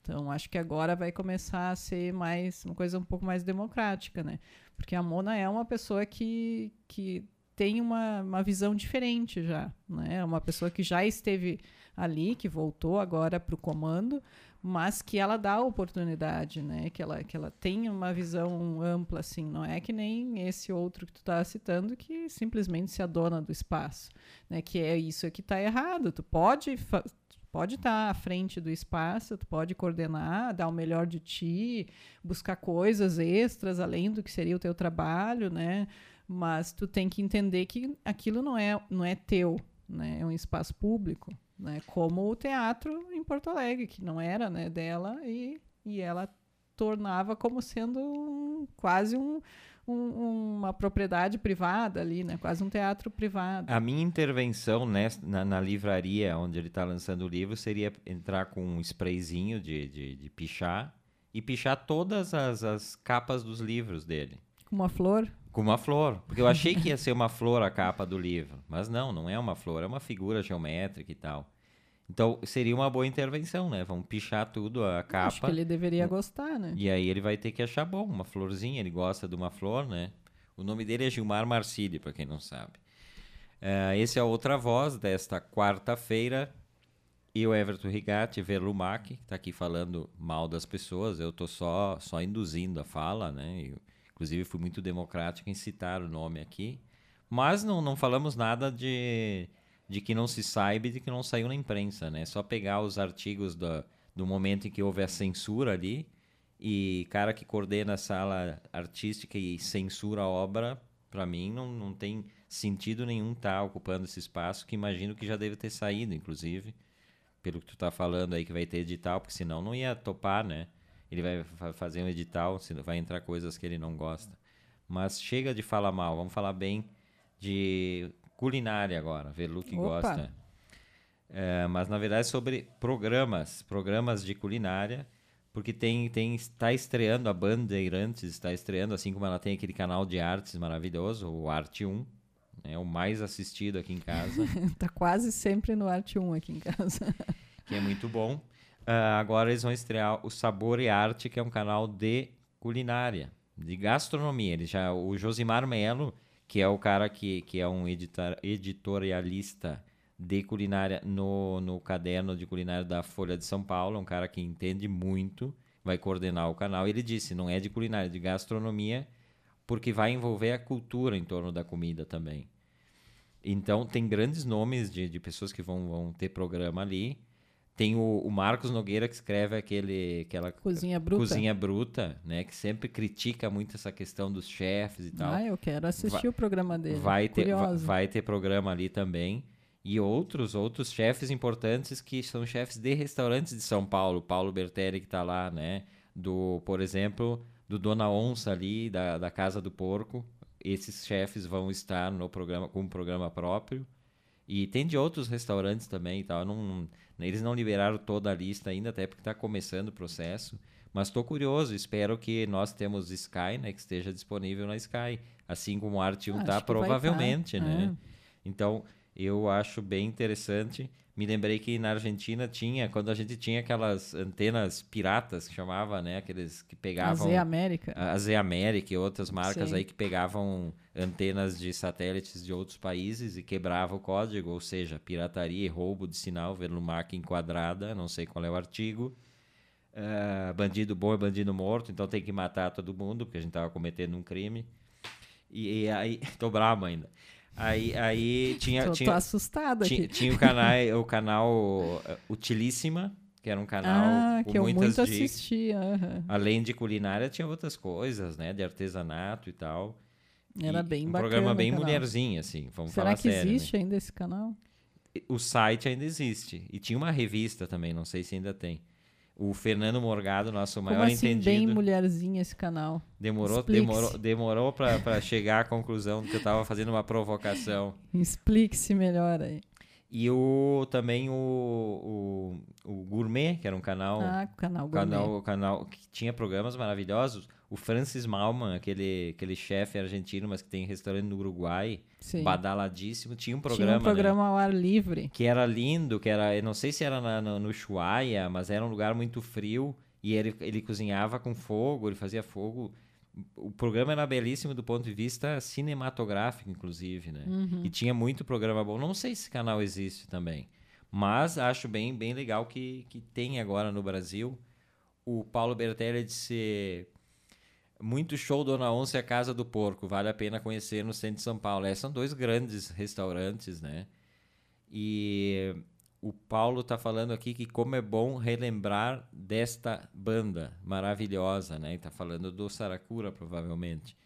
Então, acho que agora vai começar a ser mais uma coisa um pouco mais democrática, né? Porque a Mona é uma pessoa que, que tem uma, uma visão diferente já. Né? É uma pessoa que já esteve ali, que voltou agora para o comando, mas que ela dá oportunidade, né? que, ela, que ela tem uma visão ampla, assim. Não é que nem esse outro que tu está citando, que simplesmente se adona do espaço. Né? Que é isso que está errado. Tu pode pode estar tá à frente do espaço, tu pode coordenar, dar o melhor de ti, buscar coisas extras além do que seria o teu trabalho, né? Mas tu tem que entender que aquilo não é, não é teu, né? É um espaço público, né? Como o teatro em Porto Alegre, que não era, né, dela e, e ela tornava como sendo um, quase um, um, uma propriedade privada ali, né? Quase um teatro privado. A minha intervenção nessa, na, na livraria onde ele está lançando o livro seria entrar com um sprayzinho de, de, de pichar e pichar todas as, as capas dos livros dele. Com uma flor? Com uma flor. Porque eu achei que ia ser uma flor a capa do livro. Mas não, não é uma flor, é uma figura geométrica e tal. Então seria uma boa intervenção, né? Vamos pichar tudo a capa. Acho que ele deveria gostar, né? E aí ele vai ter que achar bom, uma florzinha, ele gosta de uma flor, né? O nome dele é Gilmar Marcilli, para quem não sabe. Uh, esse é a outra voz desta quarta-feira. E o Everton Rigatti Verlumac, que está aqui falando mal das pessoas. Eu estou só, só induzindo a fala, né? Inclusive, fui muito democrático em citar o nome aqui. Mas não, não falamos nada de, de que não se saiba e de que não saiu na imprensa, né? Só pegar os artigos do, do momento em que houve a censura ali e cara que coordena a sala artística e censura a obra, para mim não, não tem sentido nenhum estar tá ocupando esse espaço, que imagino que já deve ter saído, inclusive, pelo que tu tá falando aí que vai ter edital, porque senão não ia topar, né? Ele vai fazer um edital, vai entrar coisas que ele não gosta. Mas chega de falar mal, vamos falar bem de culinária agora, ver Lu que Opa. gosta. É, mas na verdade sobre programas, programas de culinária, porque tem tem está estreando a Bandeirantes, está estreando assim como ela tem aquele canal de artes maravilhoso, o Arte 1, é o mais assistido aqui em casa. tá quase sempre no Arte 1 aqui em casa. que é muito bom. Uh, agora eles vão estrear o Sabor e Arte, que é um canal de culinária, de gastronomia. Ele já, o Josimar Melo, que é o cara que, que é um editor, editorialista de culinária no, no caderno de culinária da Folha de São Paulo, um cara que entende muito, vai coordenar o canal. Ele disse, não é de culinária, é de gastronomia, porque vai envolver a cultura em torno da comida também. Então, tem grandes nomes de, de pessoas que vão, vão ter programa ali. Tem o, o, Marcos Nogueira que escreve aquele, aquela Cozinha Bruta. Cozinha Bruta, né? Que sempre critica muito essa questão dos chefes e tal. Ah, eu quero assistir vai, o programa dele. Vai ter, vai, ter programa ali também. E outros, outros chefes importantes que são chefes de restaurantes de São Paulo. Paulo Bertelli que está lá, né? Do, por exemplo, do Dona Onça ali, da, da Casa do Porco. Esses chefes vão estar no programa com um programa próprio. E tem de outros restaurantes também e tal. Não, eles não liberaram toda a lista ainda, até porque está começando o processo. Mas estou curioso, espero que nós temos Sky, né, que esteja disponível na Sky, assim como o Arte 1 Acho tá que vai provavelmente, né? é. Então, eu acho bem interessante. Me lembrei que na Argentina tinha, quando a gente tinha aquelas antenas piratas que chamava, né, aqueles que A pegavam Z América. a Z América e outras marcas Sim. aí que pegavam antenas de satélites de outros países e quebrava o código, ou seja, pirataria e roubo de sinal, vendo marca enquadrada, não sei qual é o artigo. Ah, bandido bom é bandido morto, então tem que matar todo mundo, porque a gente tava cometendo um crime. E, e aí, tô bravo ainda. Aí, aí tinha, tô, tinha, tô assustada tinha, tinha o canal, o canal eh, Utilíssima, que era um canal Ah, que eu muito dicas. assisti. aham. Além de culinária, tinha outras coisas, né? De artesanato e tal. Era E bem um bacana. programa o bem mulherzinha, assim. Vamos Será falar que sério, né? existe ainda esse canal? O site ainda existe. E tinha uma revista também, não sei se ainda tem. O Fernando Morgado, nosso maior Como assim, bem entendido, mulherzinha esse canal? demorou, demorou, demorou para chegar à conclusão que eu estava fazendo uma provocação. Explique-se melhor aí. E o também o, o, o Gourmet, que era um canal Ah, canal Gourmet. canal, canal que tinha programas maravilhosos. O Francis Malman, aquele, aquele chefe argentino, mas que tem restaurante no Uruguai, Sim. badaladíssimo, tinha um Tinha programa, um programa ao ar livre. né, que era lindo, que era, eu não sei se era na- no, no Ushuaia, mas era um lugar muito frio e ele, ele cozinhava com fogo, ele fazia fogo. O programa era belíssimo do ponto de vista cinematográfico, inclusive, né? Uhum. E tinha muito programa bom. Não sei se esse canal existe também, mas acho bem, bem legal que, que tem agora no Brasil. O Paulo Bertelli disse muito show Dona Onça e a Casa do Porco. Vale a pena conhecer no centro de São Paulo. É, são dois grandes restaurantes, né? E o Paulo tá falando aqui que como é bom relembrar desta banda maravilhosa, né? Tá falando do Saracura, provavelmente.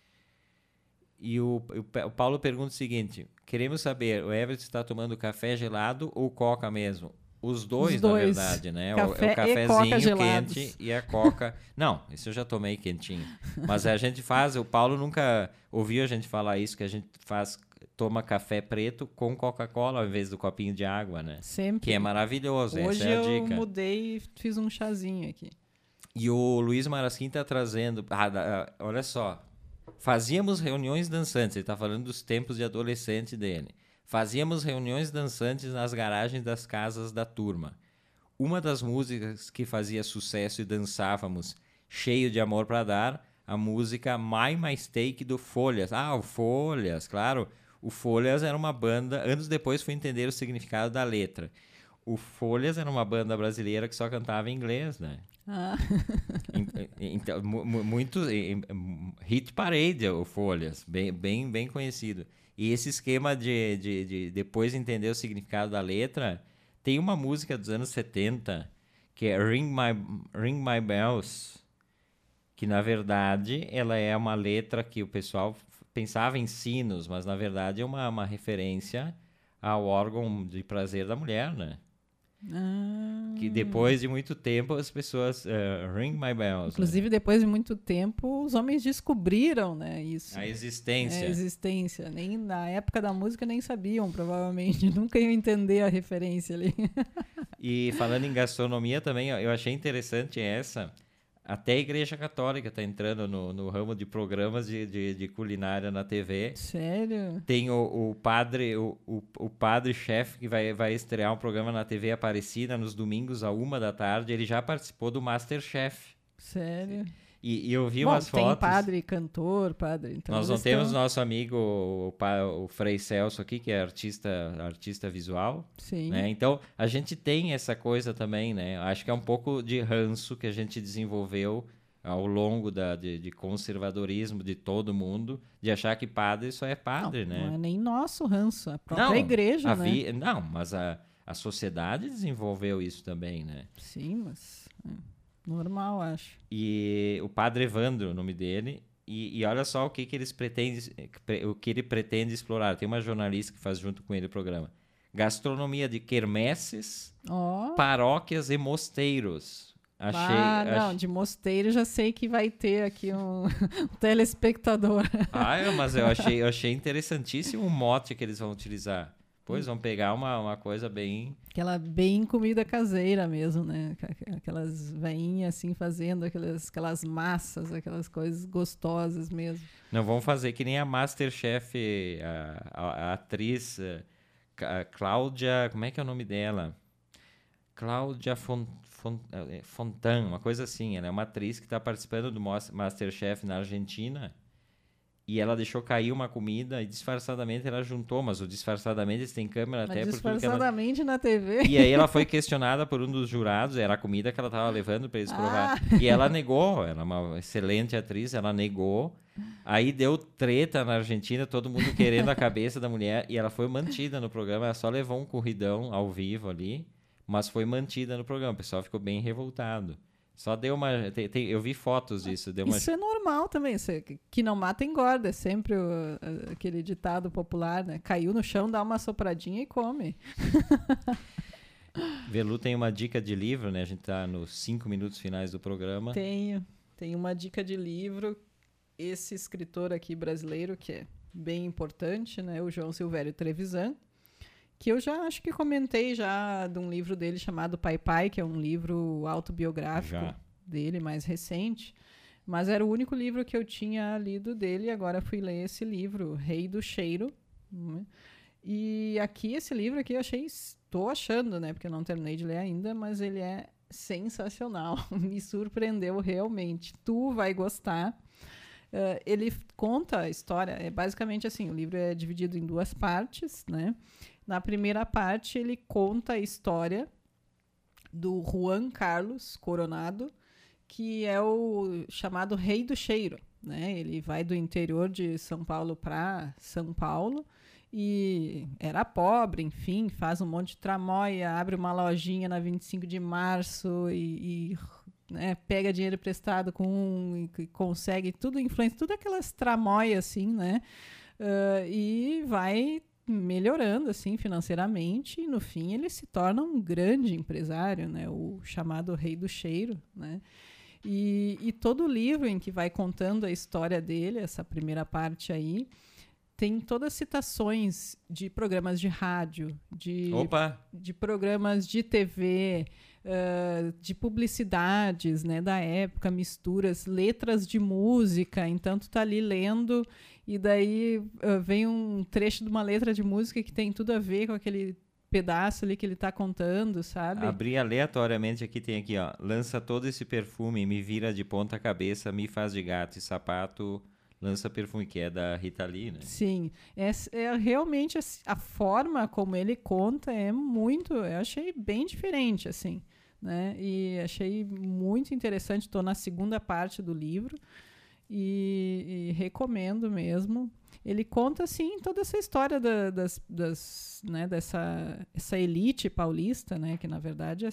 E o, o o Paulo pergunta o seguinte: queremos saber, o Everett está tomando café gelado ou coca mesmo? Os dois, Os dois. na verdade, né? O- Café é e o cafezinho quente e a coca. Não, isso eu já tomei quentinho. Mas a gente faz, o Paulo nunca ouviu a gente falar isso, que a gente faz, toma café preto com Coca-Cola ao invés do copinho de água, né? Sempre. Que é maravilhoso, Hoje essa é a eu dica. mudei e fiz um chazinho aqui. E o Luiz Marasquim tá trazendo. Ah, ah, olha só. Fazíamos reuniões dançantes. Ele tá falando dos tempos de adolescente dele. Fazíamos reuniões dançantes nas garagens das casas da turma. Uma das músicas que fazia sucesso e dançávamos, cheio de amor para dar, a música My Mistake do Folhas. Ah, o Folhas, claro. O Folhas era uma banda. Anos depois fui entender o significado da letra. O Folhas era uma banda brasileira que só cantava em inglês, né? Ah, Então, mu- mu- muito hit parade o Folhas, bem, bem, bem conhecido. E esse esquema de, de, de depois entender o significado da letra, tem uma música dos anos 70 que é Ring My, Ring My Bells, que na verdade ela é uma letra que o pessoal pensava em sinos, mas na verdade é uma, uma referência ao órgão de prazer da mulher, né? Ah. Que depois de muito tempo as pessoas eh, ring my bells. né? Inclusive, depois de muito tempo, os homens descobriram, né, isso. A É, existência. a existência. Nem na época da música nem sabiam, provavelmente. Nunca iam entender a referência ali. E falando em gastronomia também, eu achei interessante essa. Até a Igreja Católica está entrando no, no ramo de programas de, de, de culinária na TV. Sério? Tem o, o padre, o, o, o padre chefe que vai, vai estrear um programa na TV Aparecida nos domingos a uma da tarde. Ele já participou do Masterchef. Sério? E, e eu vi Bom, umas tem fotos. padre, cantor, padre. Então Nós não eles temos nosso amigo o, o Frei Celso aqui, que é artista, artista visual. Sim. né? Então, a gente tem essa coisa também, né? Acho que é um pouco de ranço que a gente desenvolveu ao longo da, de, de conservadorismo de todo mundo, de achar que padre só é padre, não, né? Não é nem nosso ranço, a própria Não, igreja, a né? vi- Não, mas a, a sociedade desenvolveu isso também, né? Sim, mas é normal, acho. E o padre Evandro, o nome dele, e, e olha só o que, que eles pretendem, o que ele pretende explorar. Tem uma jornalista que faz junto com ele o programa. Gastronomia de quermesses, Ó. paróquias e mosteiros. Achei, ah, não, de mosteiro já sei que vai ter aqui um, um telespectador. Ah, é, mas eu achei, eu achei interessantíssimo o mote que eles vão utilizar. Pois, vamos pegar uma, uma coisa bem. Aquela bem comida caseira mesmo, né? Aqu- Aquelas veinhas assim fazendo aquelas, aquelas massas, aquelas coisas gostosas mesmo. Não vamos fazer que nem a Masterchef, a, a, a atriz eh, a Cláudia. Como é que é o nome dela? Cláudia Fon, Fon, eh, Fontan, uma coisa assim. Ela é uma atriz que está participando do Masterchef na Argentina. E ela deixou cair uma comida e disfarçadamente ela juntou, mas o disfarçadamente eles têm câmera Mas até porque ela... disfarçadamente na TV. E aí ela foi questionada por um dos jurados, era a comida que ela estava levando para eles provar. E ela negou, ela é uma excelente atriz, ela negou. Aí deu treta na Argentina, todo mundo querendo a cabeça da mulher, e ela foi mantida no programa, ela só levou um corridão ao vivo ali, mas foi mantida no programa. O pessoal ficou bem revoltado. Só deu uma. tem- tem- eu vi fotos disso, deu uma. Isso é normal também. Isso é, que não mata engorda. É sempre o- aquele ditado popular, né? Caiu no chão, dá uma sopradinha e come. Velu tem uma dica de livro, né? A gente tá nos cinco minutos finais do programa. Tenho. Tem uma dica de livro. Esse escritor aqui brasileiro, que é bem importante, né? O João Silvério Trevisan. Que eu já acho que comentei já de um livro dele chamado Pai Pai, que é um livro autobiográfico Já. dele, mais recente. Mas era o único livro que eu tinha lido dele e agora fui ler esse livro, Rei do Cheiro. né? E aqui, esse livro aqui eu achei, estou achando, né? Porque eu não terminei de ler ainda, mas ele é sensacional. Me surpreendeu realmente. Tu vai gostar. Eh, ele conta a história, é basicamente assim, o livro é dividido em duas partes, né? Na primeira parte, ele conta a história do Juan Carlos Coronado, que é o chamado Rei do Cheiro. Né? Ele vai do interior de São Paulo para São Paulo e era pobre, enfim, faz um monte de tramóia, abre uma lojinha na 25 de março e, e, né, pega dinheiro emprestado com um e, consegue tudo influência, tudo aquelas tramóias assim, né? Ah, e vai melhorando assim financeiramente e no fim ele se torna um grande empresário, né? O chamado Rei do Cheiro, né? E, e todo o livro em que vai contando a história dele, essa primeira parte aí, tem todas citações de programas de rádio, de, Opa! de programas de TV, ah, de publicidades né, da época, misturas, letras de música. Então, tu tá ali lendo e daí ah, vem um trecho de uma letra de música que tem tudo a ver com aquele pedaço ali que ele tá contando, sabe? Abri aleatoriamente aqui, tem aqui, ó. Lança todo esse perfume, me vira de ponta cabeça, me faz de gato e sapato, lança perfume, que é da Rita Lee, né? Sim, é, é realmente assim, a forma como ele conta é muito, eu achei bem diferente assim, né? E achei muito interessante. Estou na segunda parte do livro e, e recomendo mesmo. Ele conta assim toda essa história da- das, das, né, dessa essa elite paulista, né? Que na verdade é,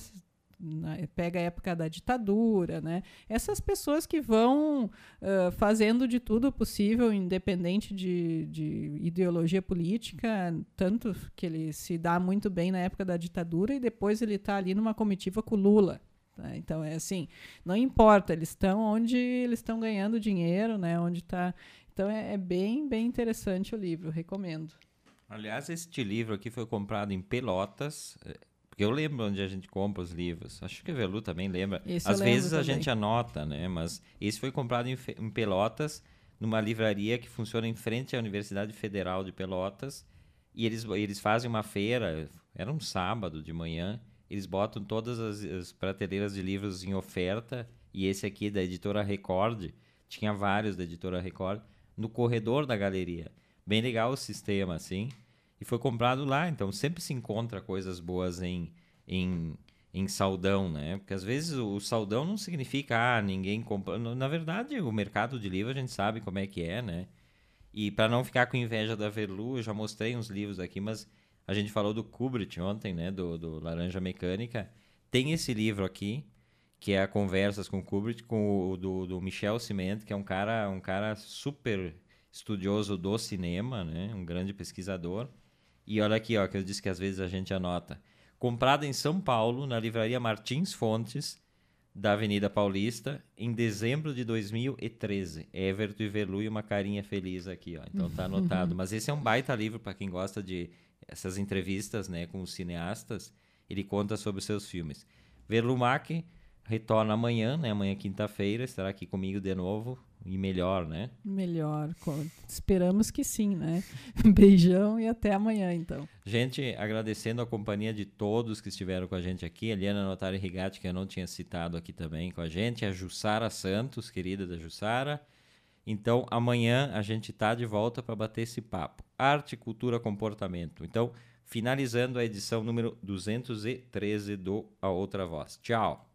na- pega a época da ditadura, né? Essas pessoas que vão ah, fazendo de tudo possível, independente de, de ideologia política, tanto que ele se dá muito bem na época da ditadura e depois ele está ali numa comitiva com Lula. Tá? Então é assim, não importa, eles estão onde eles estão ganhando dinheiro, né? Onde está. Então é, é bem, bem interessante o livro, recomendo. Aliás, este livro aqui foi comprado em Pelotas, eh, porque eu lembro onde a gente compra os livros. Acho que o Velu também lembra. Às vezes a também. gente anota, né? Mas esse foi comprado em, em Pelotas, numa livraria que funciona em frente à Universidade Federal de Pelotas. E eles, eles fazem uma feira, era um sábado de manhã, eles botam todas as, as prateleiras de livros em oferta. E esse aqui da editora Record, tinha vários da editora Record, no corredor da galeria. Bem legal o sistema, assim. E foi comprado lá, então sempre se encontra coisas boas em, em, em saldão, né? Porque às vezes o, saldão não significa, ah, ninguém compra. Na verdade, o mercado de livro a gente sabe como é que é, né? E para não ficar com inveja da Verlu, eu já mostrei uns livros aqui, mas a gente falou do Kubrick ontem, né? Do, do Laranja Mecânica. Tem esse livro aqui, que é a Conversas com Kubrick, com o do, do Michel Ciment, que é um cara, um cara super estudioso do cinema, né? Um grande pesquisador. E olha aqui, ó, que eu disse que às vezes a gente anota. Comprado em São Paulo, na livraria Martins Fontes, da Avenida Paulista, em dezembro de 2013. Everton e Velu e uma carinha feliz aqui, ó. Então tá anotado. Mas esse é um baita livro para quem gosta de essas entrevistas né, com os cineastas, ele conta sobre os seus filmes. Verlumac retorna amanhã, né? Amanhã quinta-feira, estará aqui comigo de novo e melhor, né? Melhor. Esperamos que sim, né? Beijão e até amanhã, então. Gente, agradecendo a companhia de todos que estiveram com a gente aqui. A Eliana Notari Rigatti, que eu não tinha citado aqui também com a gente. A Jussara Santos, querida da Jussara. Então, amanhã a gente tá de volta para bater esse papo. Arte, cultura, comportamento. Então, finalizando a edição número 213 do A Outra Voz. Tchau!